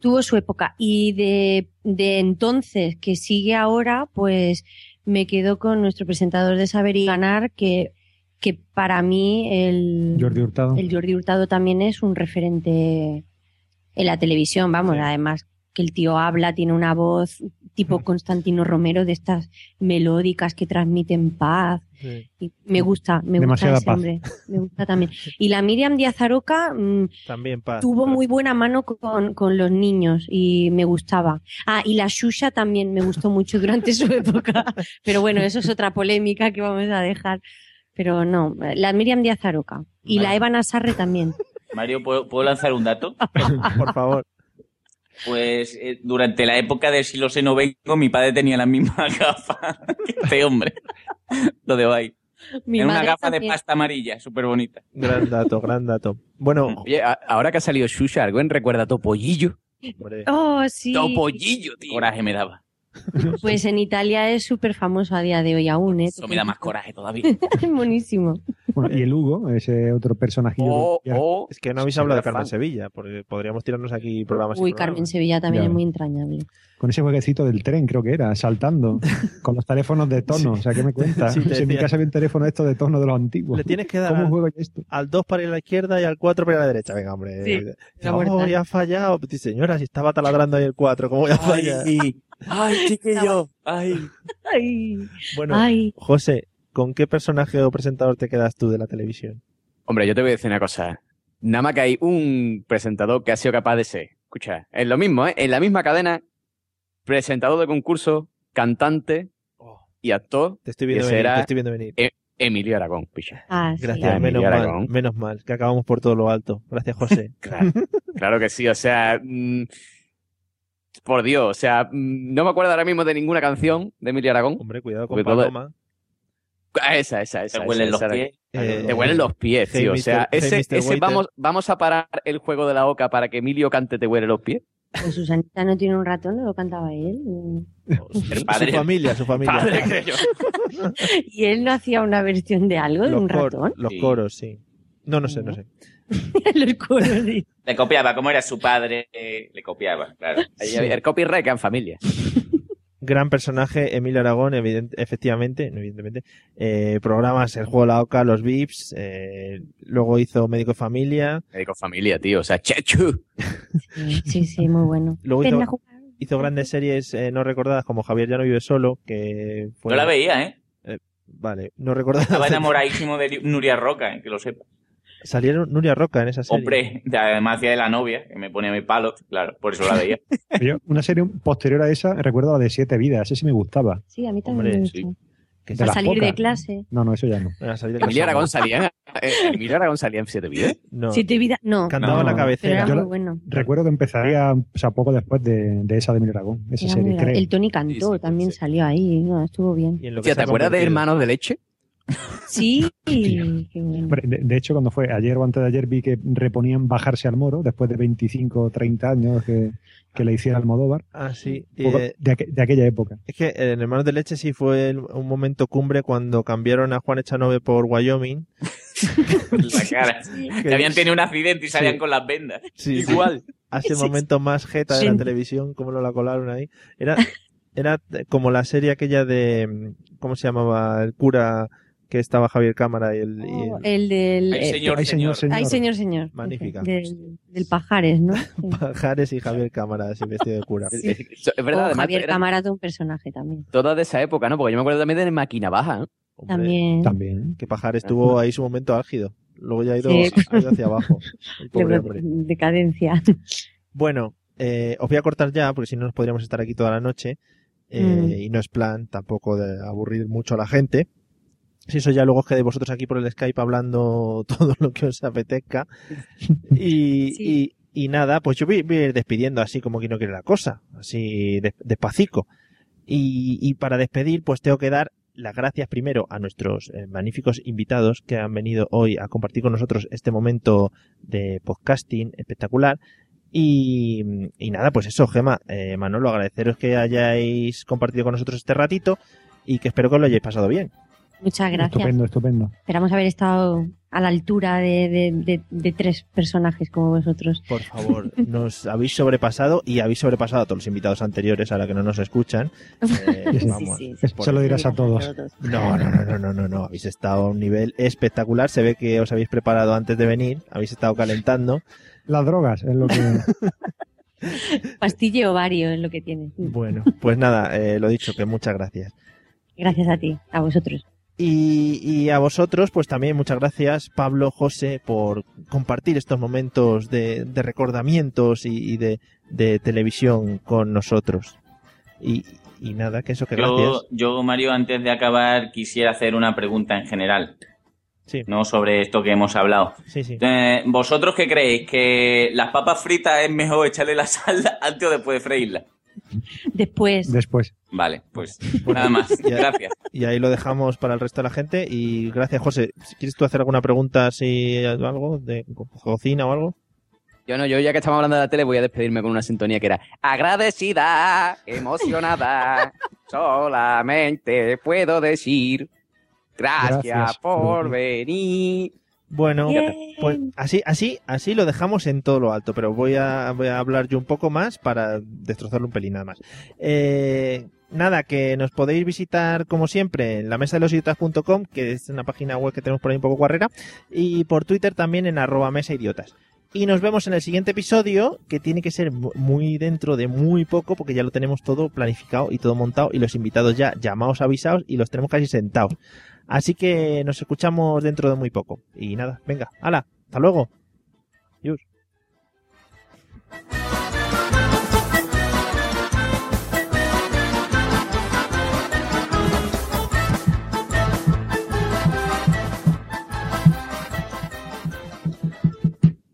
Speaker 3: Tuvo su época. Y de, de entonces, que sigue ahora, pues me quedo con nuestro presentador de Saber y Ganar, que, que para mí el,
Speaker 2: Jordi Hurtado.
Speaker 3: el Jordi Hurtado también es un referente en la televisión, vamos, además que el tío habla, tiene una voz tipo Constantino Romero de estas melódicas que transmiten paz. Y me gusta, me
Speaker 1: Demasiada
Speaker 3: gusta ese
Speaker 1: paz.
Speaker 3: hombre, me gusta también. Y la Miriam Díaz Aroca mm,
Speaker 1: También paz.
Speaker 3: tuvo muy buena mano con, con los niños y me gustaba. Ah, y la Shusha también me gustó mucho durante su época. Pero bueno, eso es otra polémica que vamos a dejar. Pero no, la Miriam Díaz Aroca. Y la Eva Nasarre también.
Speaker 4: Mario, ¿puedo, puedo lanzar un dato?
Speaker 1: Por favor.
Speaker 4: Pues eh, durante la época del si lo sé no vengo, mi padre tenía la misma gafa que este hombre. Lo de ahí.
Speaker 3: Mi
Speaker 4: Era una gafa de pasta amarilla, súper bonita.
Speaker 1: Gran dato, gran dato. Bueno,
Speaker 8: Oye, a- ahora que ha salido Shusha, ¿alguien recuerda a Topollillo?
Speaker 3: Oh, sí.
Speaker 4: Topollillo, tío. Coraje me daba.
Speaker 3: Pues en Italia es súper famoso a día de hoy aún, ¿eh?
Speaker 4: Eso me da más coraje todavía.
Speaker 3: Buenísimo.
Speaker 2: Bueno, y el Hugo, ese otro personajillo.
Speaker 4: Oh,
Speaker 2: que-
Speaker 1: es que no habéis hablado de Carmen
Speaker 2: fan.
Speaker 1: Sevilla, porque podríamos tirarnos aquí programas.
Speaker 3: Uy,
Speaker 1: programas.
Speaker 3: Carmen Sevilla también
Speaker 2: Ya.
Speaker 3: es muy entrañable.
Speaker 2: Con ese jueguecito del tren, creo que era, saltando, con los teléfonos de tono. O sea, ¿qué me cuentas?
Speaker 1: Sí,
Speaker 2: si en mi casa había un teléfono de estos de tono de los antiguos.
Speaker 1: Le tienes que dar
Speaker 2: ¿Cómo
Speaker 1: al-
Speaker 2: juego esto?
Speaker 1: al 2 para ir a la izquierda y al 4 para ir a la derecha. Venga, hombre.
Speaker 3: Sí,
Speaker 1: oh, ya ha fallado. Dice, señora, si estaba taladrando ahí el 4, ¿cómo voy a fallar?
Speaker 4: Ay, chiquillo. Ay.
Speaker 3: Ay.
Speaker 1: Bueno,
Speaker 3: Ay.
Speaker 1: José, ¿con qué personaje o presentador te quedas tú de la televisión?
Speaker 8: Hombre, yo te voy a decir una cosa. Nada más que hay un presentador que ha sido capaz de ser. Escucha, es lo mismo, ¿eh? En la misma cadena, presentador de concurso, cantante y actor.
Speaker 1: Te estoy viendo venir, te estoy viendo venir.
Speaker 8: E- Emilio Aragón, picha.
Speaker 3: Ah, sí.
Speaker 1: Gracias,
Speaker 8: Ah,
Speaker 1: menos mal,
Speaker 8: Aragón.
Speaker 1: menos mal, que acabamos por todo lo alto. Gracias, José.
Speaker 8: Claro, claro que sí, o sea, mm, por Dios, o sea, mm, no me acuerdo ahora mismo de ninguna canción de Emilio Aragón.
Speaker 1: Hombre, cuidado con
Speaker 8: todo-
Speaker 1: Paloma.
Speaker 8: Ah, Esa, esa, esa.
Speaker 4: Te huelen los pies.
Speaker 1: Eh,
Speaker 8: Te huelen los pies,
Speaker 1: Hey,
Speaker 8: tío. o sea,
Speaker 1: Hey,
Speaker 8: ese, ese vamos, vamos a parar el juego de la oca para que Emilio cante Te huele los pies.
Speaker 3: Pues Susanita no tiene un ratón, no lo cantaba él.
Speaker 1: Su
Speaker 4: padre.
Speaker 1: familia, su familia.
Speaker 8: Padre.
Speaker 3: Y él no hacía una versión de algo, de
Speaker 1: los,
Speaker 3: un
Speaker 1: cor-
Speaker 3: ratón.
Speaker 1: los
Speaker 4: Sí.
Speaker 1: coros, sí. No, no sé, no sé.
Speaker 3: Los coros, sí.
Speaker 4: Le copiaba, como era su padre, eh, le copiaba, claro.
Speaker 8: Había- El copyright que en familia.
Speaker 1: Gran personaje, Emilio Aragón, evident- efectivamente, no evidentemente. Eh, programas El Juego de la Oca, Los Vips, eh, luego hizo Médico de Familia,
Speaker 8: Médico familia, tío. O sea, Chechu.
Speaker 3: Sí, sí, muy bueno.
Speaker 1: Luego hizo- hizo grandes series eh, no recordadas como Javier ya no vive solo, que fue...
Speaker 4: No la veía, ¿eh?
Speaker 1: Vale, no recordaba.
Speaker 4: Estaba enamoradísimo de Nuria Roca, eh, que lo sepa.
Speaker 1: Salieron Nuria Roca en esa serie.
Speaker 4: Hombre, de- además hacía de la novia, que me ponía mi palo, claro, por eso la veía.
Speaker 2: Yo, una serie posterior a esa, recuerdo la de Siete Vidas, ese sí me gustaba.
Speaker 3: Sí, a mí también
Speaker 1: Hombre,
Speaker 3: me
Speaker 1: sí.
Speaker 3: gusta.
Speaker 1: Que
Speaker 2: De
Speaker 3: A
Speaker 2: las
Speaker 3: salir de clase.
Speaker 2: No, no, eso ya no.
Speaker 8: Emilio. Aragón salía, eh, Emilio Aragón salía en Siete Vidas.
Speaker 1: No,
Speaker 3: Siete vidas, no.
Speaker 1: cantaba
Speaker 8: No,
Speaker 1: la cabecera.
Speaker 3: era
Speaker 2: Yo
Speaker 3: muy
Speaker 2: la-
Speaker 3: bueno.
Speaker 2: Recuerdo que empezaría, o sea, poco después de, de esa de Emilio Aragón, esa
Speaker 3: Era
Speaker 2: serie, creo.
Speaker 3: El Tony cantó,
Speaker 8: sí,
Speaker 3: también
Speaker 8: sí.
Speaker 3: salió ahí. No, estuvo bien.
Speaker 1: Y en lo que
Speaker 8: Hostia,
Speaker 1: se
Speaker 8: ¿te acuerdas de. Hermanos de Leche?
Speaker 3: Sí,
Speaker 2: De, de hecho, cuando fue ayer o antes de ayer vi que reponían bajarse al moro después de 25 o 30 años que, que le hiciera Almodóvar.
Speaker 1: Ah, sí. Eh,
Speaker 2: de, aqu- de aquella época.
Speaker 1: Es que en Hermanos de Leche sí fue el- un momento cumbre cuando cambiaron a Juan Echanove por Wyoming.
Speaker 4: la cara. Que habían tenido un accidente y salían
Speaker 1: Sí.
Speaker 4: con las vendas.
Speaker 1: Sí, sí.
Speaker 4: Igual.
Speaker 1: Hace momento más jeta de
Speaker 3: Sí.
Speaker 1: la televisión, como lo la colaron ahí. Era, era como la serie aquella de, ¿cómo se llamaba? El cura que estaba Javier Cámara y el... y el-
Speaker 3: Oh, el del.
Speaker 4: Ay,
Speaker 3: eh,
Speaker 4: señor,
Speaker 2: Ay,
Speaker 4: señor.
Speaker 2: señor,
Speaker 3: Ay, señor, señor.
Speaker 1: Magnífica.
Speaker 3: Del, del Pajares, ¿no?
Speaker 1: Pajares y Javier Cámara, así vestido de cura.
Speaker 3: Sí.
Speaker 8: Es verdad,
Speaker 3: O
Speaker 8: además,
Speaker 3: Javier
Speaker 8: era
Speaker 3: Cámara de un personaje también.
Speaker 8: toda de esa época, ¿no? Porque yo me acuerdo también de Máquina Baja, ¿no?
Speaker 1: Hombre,
Speaker 3: También.
Speaker 2: También.
Speaker 1: Que Pajares tuvo ahí su momento álgido. Luego ya ha ido,
Speaker 3: Sí.
Speaker 1: ha ido hacia abajo. El pobre
Speaker 3: De-
Speaker 1: hombre.
Speaker 3: decadencia.
Speaker 1: Bueno, eh, os voy a cortar ya, porque si no nos podríamos estar aquí toda la noche. eh,
Speaker 3: Mm.
Speaker 1: Y no es plan tampoco de aburrir mucho a la gente. Si eso ya luego os quedéis vosotros aquí por el Skype hablando todo lo que os apetezca. Y,
Speaker 3: Sí.
Speaker 1: y, Y nada, pues yo voy, voy a ir despidiendo así como que no quiere la cosa, así de- despacito. Y, y para despedir, pues tengo que dar las gracias primero a nuestros eh, magníficos invitados que han venido hoy a compartir con nosotros este momento de podcasting espectacular. Y, y nada, pues eso, Gema, eh, Manolo, agradeceros que hayáis compartido con nosotros este ratito y que espero que os lo hayáis pasado bien.
Speaker 3: Muchas gracias.
Speaker 2: Estupendo, estupendo.
Speaker 3: Esperamos haber estado a la altura de, de- de- de tres personajes como vosotros.
Speaker 1: Por favor, nos habéis sobrepasado y habéis sobrepasado a todos los invitados anteriores, ahora que no nos escuchan. Eh,
Speaker 2: Sí, sí.
Speaker 1: vamos,
Speaker 3: sí,
Speaker 2: sí. Se lo dirás a todos.
Speaker 1: No, no, no, no, no, no, no. Habéis estado a un nivel espectacular. Se ve que os habéis preparado antes de venir. Habéis estado calentando.
Speaker 2: Las drogas es lo que...
Speaker 3: Pastille ovario es lo que tiene.
Speaker 1: Bueno, pues nada, eh, lo dicho, que muchas gracias.
Speaker 3: Gracias a ti, a vosotros.
Speaker 1: Y, y a vosotros, pues también muchas gracias, Pablo, José, por compartir estos momentos de, de recordamientos y, y de, de televisión con nosotros. Y, y nada, que eso, que
Speaker 4: Yo,
Speaker 1: gracias.
Speaker 4: yo, Mario, antes de acabar, quisiera hacer una pregunta en general.
Speaker 1: Sí.
Speaker 4: No sobre esto que hemos hablado.
Speaker 1: Sí, sí.
Speaker 4: Eh, ¿Vosotros qué creéis? ¿Que las papas fritas es mejor echarle la sal antes o después de freírla?
Speaker 3: Después.
Speaker 2: Después.
Speaker 4: Vale, pues nada más. Gracias.
Speaker 1: Y ahí lo dejamos para el resto de la gente. Y gracias, José. Si ¿Quieres tú hacer alguna pregunta, si algo de co- cocina o algo?
Speaker 8: Yo no, yo ya que estamos hablando de la tele voy a despedirme con una sintonía que era agradecida, emocionada, solamente puedo decir gracias,
Speaker 1: Gracias
Speaker 8: por venir.
Speaker 1: Bueno,
Speaker 8: Bien.
Speaker 1: pues así, así, así lo dejamos en todo lo alto, pero voy a, voy a hablar yo un poco más para destrozarlo un pelín nada más. Eh, nada, que nos podéis visitar como siempre en la mesa de los idiotas.com, que es una página web que tenemos por ahí un poco guarrera, y por Twitter también en arroba mesa idiotas. Y nos vemos en el siguiente episodio, que tiene que ser mu- muy dentro de muy poco, porque ya lo tenemos todo planificado y todo montado, y los invitados ya llamados, avisados, y los tenemos casi sentados. Así que nos escuchamos dentro de muy poco. Y nada, venga, hala, hasta luego. Adiós.